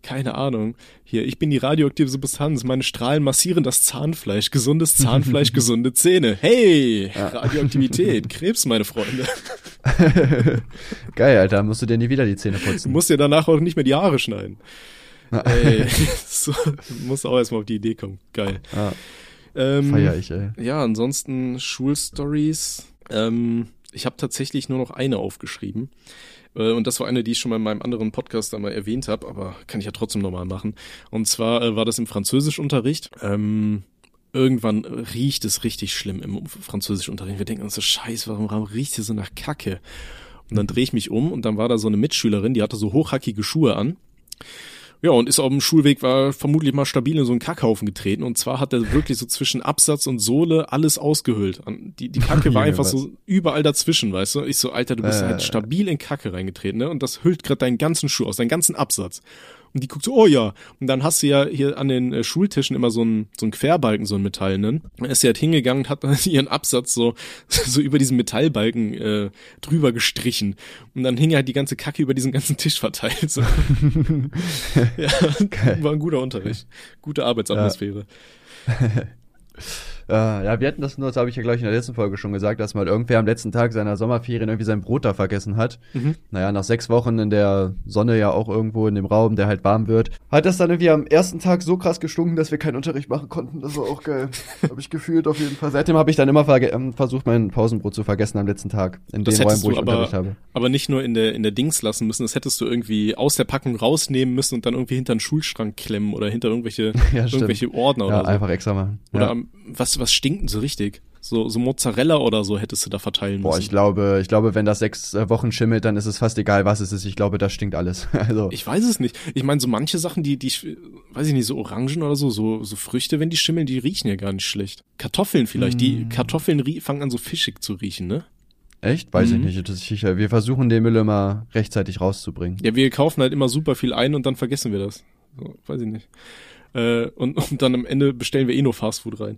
Keine Ahnung. Hier, ich bin die radioaktive Substanz. Meine Strahlen massieren das Zahnfleisch. Gesundes Zahnfleisch, [laughs] gesunde Zähne. Hey, Radioaktivität, [laughs] Krebs, meine Freunde. [laughs] Geil, Alter, musst du dir nie wieder die Zähne Du putzen. musst dir danach auch nicht mehr die Haare schneiden. Ey, so, musst auch erstmal auf die Idee kommen. Geil. Ah, Ähm, feier ich, ey. Ja, ansonsten Schulstories. Ähm, ich habe tatsächlich nur noch eine aufgeschrieben. Äh, Und das war eine, die ich schon mal in meinem anderen Podcast einmal erwähnt habe, aber kann ich ja trotzdem nochmal machen. Und zwar äh, war das im Französischunterricht. Ähm, irgendwann riecht es richtig schlimm im Französischunterricht. Wir denken uns so, scheiße, warum, warum riecht hier so nach Kacke? Und dann drehe ich mich um und dann war da so eine Mitschülerin, die hatte so hochhackige Schuhe an. Ja, und ist auf dem Schulweg, war vermutlich mal stabil in so einen Kackhaufen getreten. Und zwar hat er wirklich so zwischen Absatz und Sohle alles ausgehüllt. An- Die, die Kacke war einfach so überall dazwischen, weißt du? Ich so, Alter, du bist Äh. halt stabil in Kacke reingetreten, ne? Und das hüllt gerade deinen ganzen Schuh aus, deinen ganzen Absatz. Und die guckt so, oh ja. Und dann hast du ja hier an den äh, Schultischen immer so einen, so einen Querbalken, so einen metallenen. Dann ist sie halt hingegangen und hat dann [laughs] ihren Absatz so, so über diesen Metallbalken äh, drüber gestrichen. Und dann hing halt die ganze Kacke über diesen ganzen Tisch verteilt. So. [laughs] ja, war ein guter Unterricht. Gute Arbeitsatmosphäre. [laughs] Äh, ja, wir hatten das nur, das habe ich ja gleich in der letzten Folge schon gesagt, dass mal irgendwer am letzten Tag seiner Sommerferien irgendwie sein Brot da vergessen hat. Mhm. Naja, nach sechs Wochen in der Sonne ja auch irgendwo in dem Raum, der halt warm wird, hat das dann irgendwie am ersten Tag so krass gestunken, dass wir keinen Unterricht machen konnten. Das war auch geil. [laughs] habe ich gefühlt auf jeden Fall. Seitdem habe ich dann immer ähm, versucht, mein Pausenbrot zu vergessen am letzten Tag. In Das den Räumen, wo ich aber, Unterricht habe. aber nicht nur in der, in der Dings lassen müssen, das hättest du irgendwie aus der Packung rausnehmen müssen und dann irgendwie hinter einen Schulschrank klemmen oder hinter irgendwelche, [laughs] Ja, irgendwelche Ordner Ja, oder so. einfach extra machen. Oder ja. am- was, was stinkt denn so richtig? So, so Mozzarella oder so hättest du da verteilen Boah, müssen. ich glaube, ich glaube, wenn das sechs äh, Wochen schimmelt, dann ist es fast egal, was es ist. Ich glaube, das stinkt alles. [laughs] Also, Ich weiß es nicht. Ich meine, so manche Sachen, die, die, ich- weiß ich nicht, so Orangen oder so, so, so Früchte, wenn die schimmeln, die riechen ja gar nicht schlecht. Kartoffeln vielleicht, die Mm. Kartoffeln rie- fangen an so fischig zu riechen, ne? echt? Weiß ich Mhm. nicht. Das ist sicher. Wir versuchen den Müll immer rechtzeitig rauszubringen. Ja, wir kaufen halt immer super viel ein und dann vergessen wir das. So, weiß ich nicht. Äh, und, und dann am Ende bestellen wir eh nur Fastfood rein.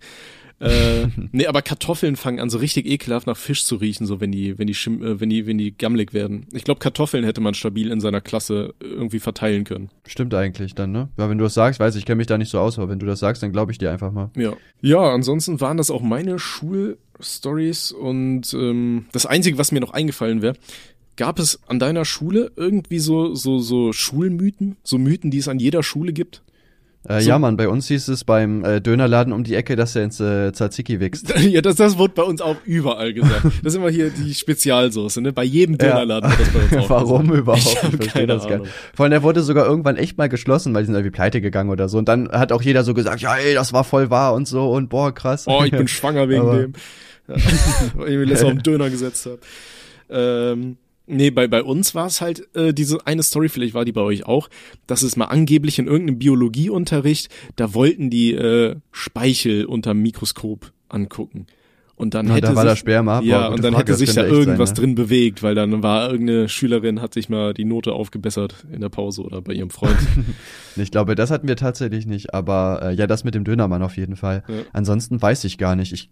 Äh, [laughs] nee, aber Kartoffeln fangen an so richtig ekelhaft nach Fisch zu riechen, so wenn die, wenn die, schim äh, wenn die, wenn die gammelig werden. Ich glaube, Kartoffeln hätte man stabil in seiner Klasse irgendwie verteilen können. Stimmt eigentlich dann, ne? Ja, wenn du das sagst, weiß ich, kenne mich da nicht so aus, aber wenn du das sagst, dann glaube ich dir einfach mal. Ja. Ja, ansonsten waren das auch meine Schulstories und ähm, das Einzige, was mir noch eingefallen wäre, gab es an deiner Schule irgendwie so, so, so Schulmythen? So Mythen, die es an jeder Schule gibt? Äh, So- Ja, Mann, bei uns hieß es beim äh, Dönerladen um die Ecke, dass er ins äh, Tzatziki wächst. [laughs] Ja, das, das wurde bei uns auch überall gesagt. [laughs] Das ist immer hier die Spezialsoße, ne? Bei jedem Ja. Dönerladen wird das bei uns [laughs] auch Warum gesagt. überhaupt? Ich hab versteh keine das gar Ahnung. nicht. Vor allem, der wurde sogar irgendwann echt mal geschlossen, weil die sind irgendwie pleite gegangen oder so. Und dann hat auch jeder so gesagt, ja, ey, das war voll wahr und so und boah, krass. Oh, ich bin schwanger wegen Aber- dem. Ja, weil ich mir letztes Mal auf den Döner gesetzt habe. Ähm, nee, bei, bei uns war es halt äh, diese eine Story, vielleicht war die bei euch auch, dass es mal angeblich in irgendeinem Biologieunterricht, da wollten die äh, Speichel unterm Mikroskop angucken. Und dann Na, hätte da war sich, da Sperma. Ja, und dann Frage, hätte sich da irgendwas sein, ne? drin bewegt, weil dann war irgendeine Schülerin, hat sich mal die Note aufgebessert in der Pause oder bei ihrem Freund. [laughs] Ich glaube, das hatten wir tatsächlich nicht, aber äh, ja, das mit dem Dönermann auf jeden Fall. Ja. Ansonsten weiß ich gar nicht. Ich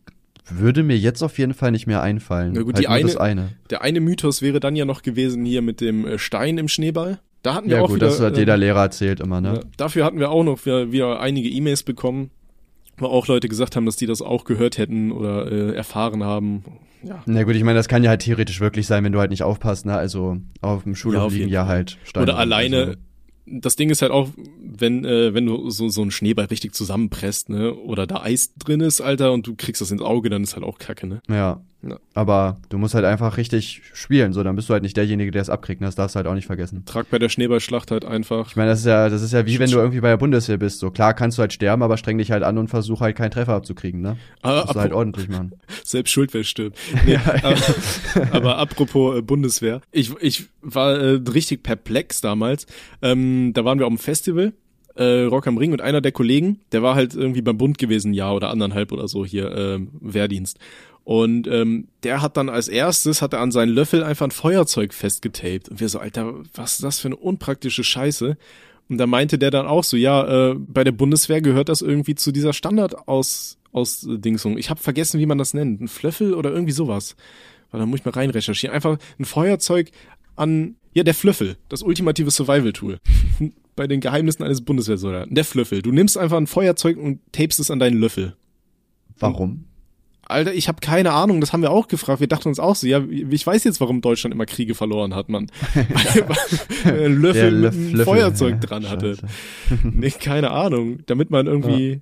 würde mir jetzt auf jeden Fall nicht mehr einfallen. Na gut, halt die eine- eine. Der eine Mythos wäre dann ja noch gewesen hier mit dem äh, Stein im Schneeball. Da hatten wir Ja auch gut, wieder, das hat äh, jeder Lehrer erzählt immer, ne? Ja, dafür hatten wir auch noch wieder, wieder einige E-Mails bekommen, wo auch Leute gesagt haben, dass die das auch gehört hätten oder äh, erfahren haben. Ja. Na gut, ich meine, das kann ja halt theoretisch wirklich sein, wenn du halt nicht aufpasst, ne? Also auf dem Ja, Schulhof auf liegen ja halt Steine. Oder alleine, das Ding ist halt auch, wenn, äh, wenn du so, so einen Schneeball richtig zusammenpresst, ne, oder da Eis drin ist, Alter, und du kriegst das ins Auge, dann ist halt auch kacke, ne? Ja. Ja. Aber du musst halt einfach richtig spielen, so, dann bist du halt nicht derjenige, der es abkriegt, das darfst du halt auch nicht vergessen. Trag bei der Schneeballschlacht halt einfach. Ich meine, das ist ja, das ist ja wie wenn du irgendwie bei der Bundeswehr bist. So klar kannst du halt sterben, aber streng dich halt an und versuch halt keinen Treffer abzukriegen, ne? Ah, Musst du halt ordentlich machen. [laughs] Selbst schuld, wer stirbt. Nee, [laughs] aber, aber apropos äh, Bundeswehr, ich, ich war äh, richtig perplex damals. Ähm, da waren wir auf dem Festival, äh, Rock am Ring und einer der Kollegen, der war halt irgendwie beim Bund gewesen, ein Jahr oder anderthalb oder so hier, ähm, Wehrdienst. Und ähm, der hat dann als erstes, hat er an seinen Löffel einfach ein Feuerzeug festgetaped. Und wir so, Alter, was ist das für eine unpraktische Scheiße? Und da meinte der dann auch so, ja, äh, bei der Bundeswehr gehört das irgendwie zu dieser Standardaus aus äh, Dingsung. Ich habe vergessen, wie man das nennt. Ein Flöffel oder irgendwie sowas. Weil da muss ich mal rein recherchieren. Einfach ein Feuerzeug an, ja, der Flöffel, das ultimative Survival-Tool. [laughs] bei den Geheimnissen eines Bundeswehrsoldaten. Der Flöffel. Du nimmst einfach ein Feuerzeug und tapest es an deinen Löffel. Warum? Alter, ich habe keine Ahnung, das haben wir auch gefragt. Wir dachten uns auch so, ja, ich weiß jetzt, warum Deutschland immer Kriege verloren hat, man. Weil [laughs] [laughs] Löffel mit einem Löffel, Feuerzeug ja, dran hatte. [laughs] Nee, keine Ahnung. Damit man irgendwie,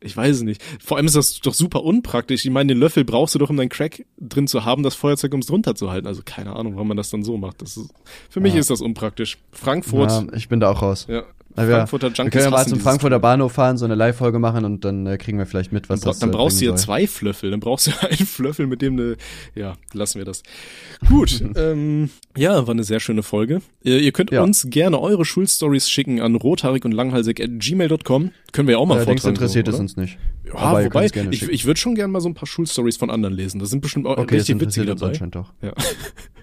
ich weiß es nicht. Vor allem ist das doch super unpraktisch. Ich meine, den Löffel brauchst du doch, um deinen Crack drin zu haben, das Feuerzeug, um es drunter zu halten. Also keine Ahnung, warum man das dann so macht. Das ist, für mich Ja. ist das unpraktisch. Frankfurt, Ja, ich bin da auch raus. ja. Wir, Frankfurter wir Junkies können ja mal zum Frankfurter Bahnhof fahren, so eine Live-Folge machen und dann äh, kriegen wir vielleicht mit, was Dann, das dann äh, brauchst du ja zwei Flöffel, dann brauchst du [laughs] einen Flöffel, mit dem ne, ja, lassen wir das. Gut, [laughs] ähm, ja, war eine sehr schöne Folge. Ihr, ihr könnt Ja. uns gerne eure Schulstories schicken an rothaarig und langhalsig at gmail.com. Können wir ja auch mal Allerdings vortragen. interessiert so, es uns nicht. Ja, Aber wobei, ich, ich würde schon gerne mal so ein paar Schulstories von anderen lesen. Da sind bestimmt auch Okay, das richtig witzige dabei. anscheinend doch. Ja.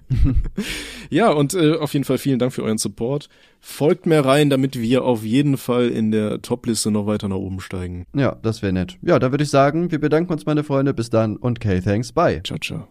[laughs] ja, und äh, auf jeden Fall vielen Dank für euren Support. Folgt mir rein, damit wir auf jeden Fall in der Topliste noch weiter nach oben steigen. Ja, das wäre nett. Ja, dann würde ich sagen, wir bedanken uns, meine Freunde. Bis dann und K, thanks, bye. Ciao, ciao.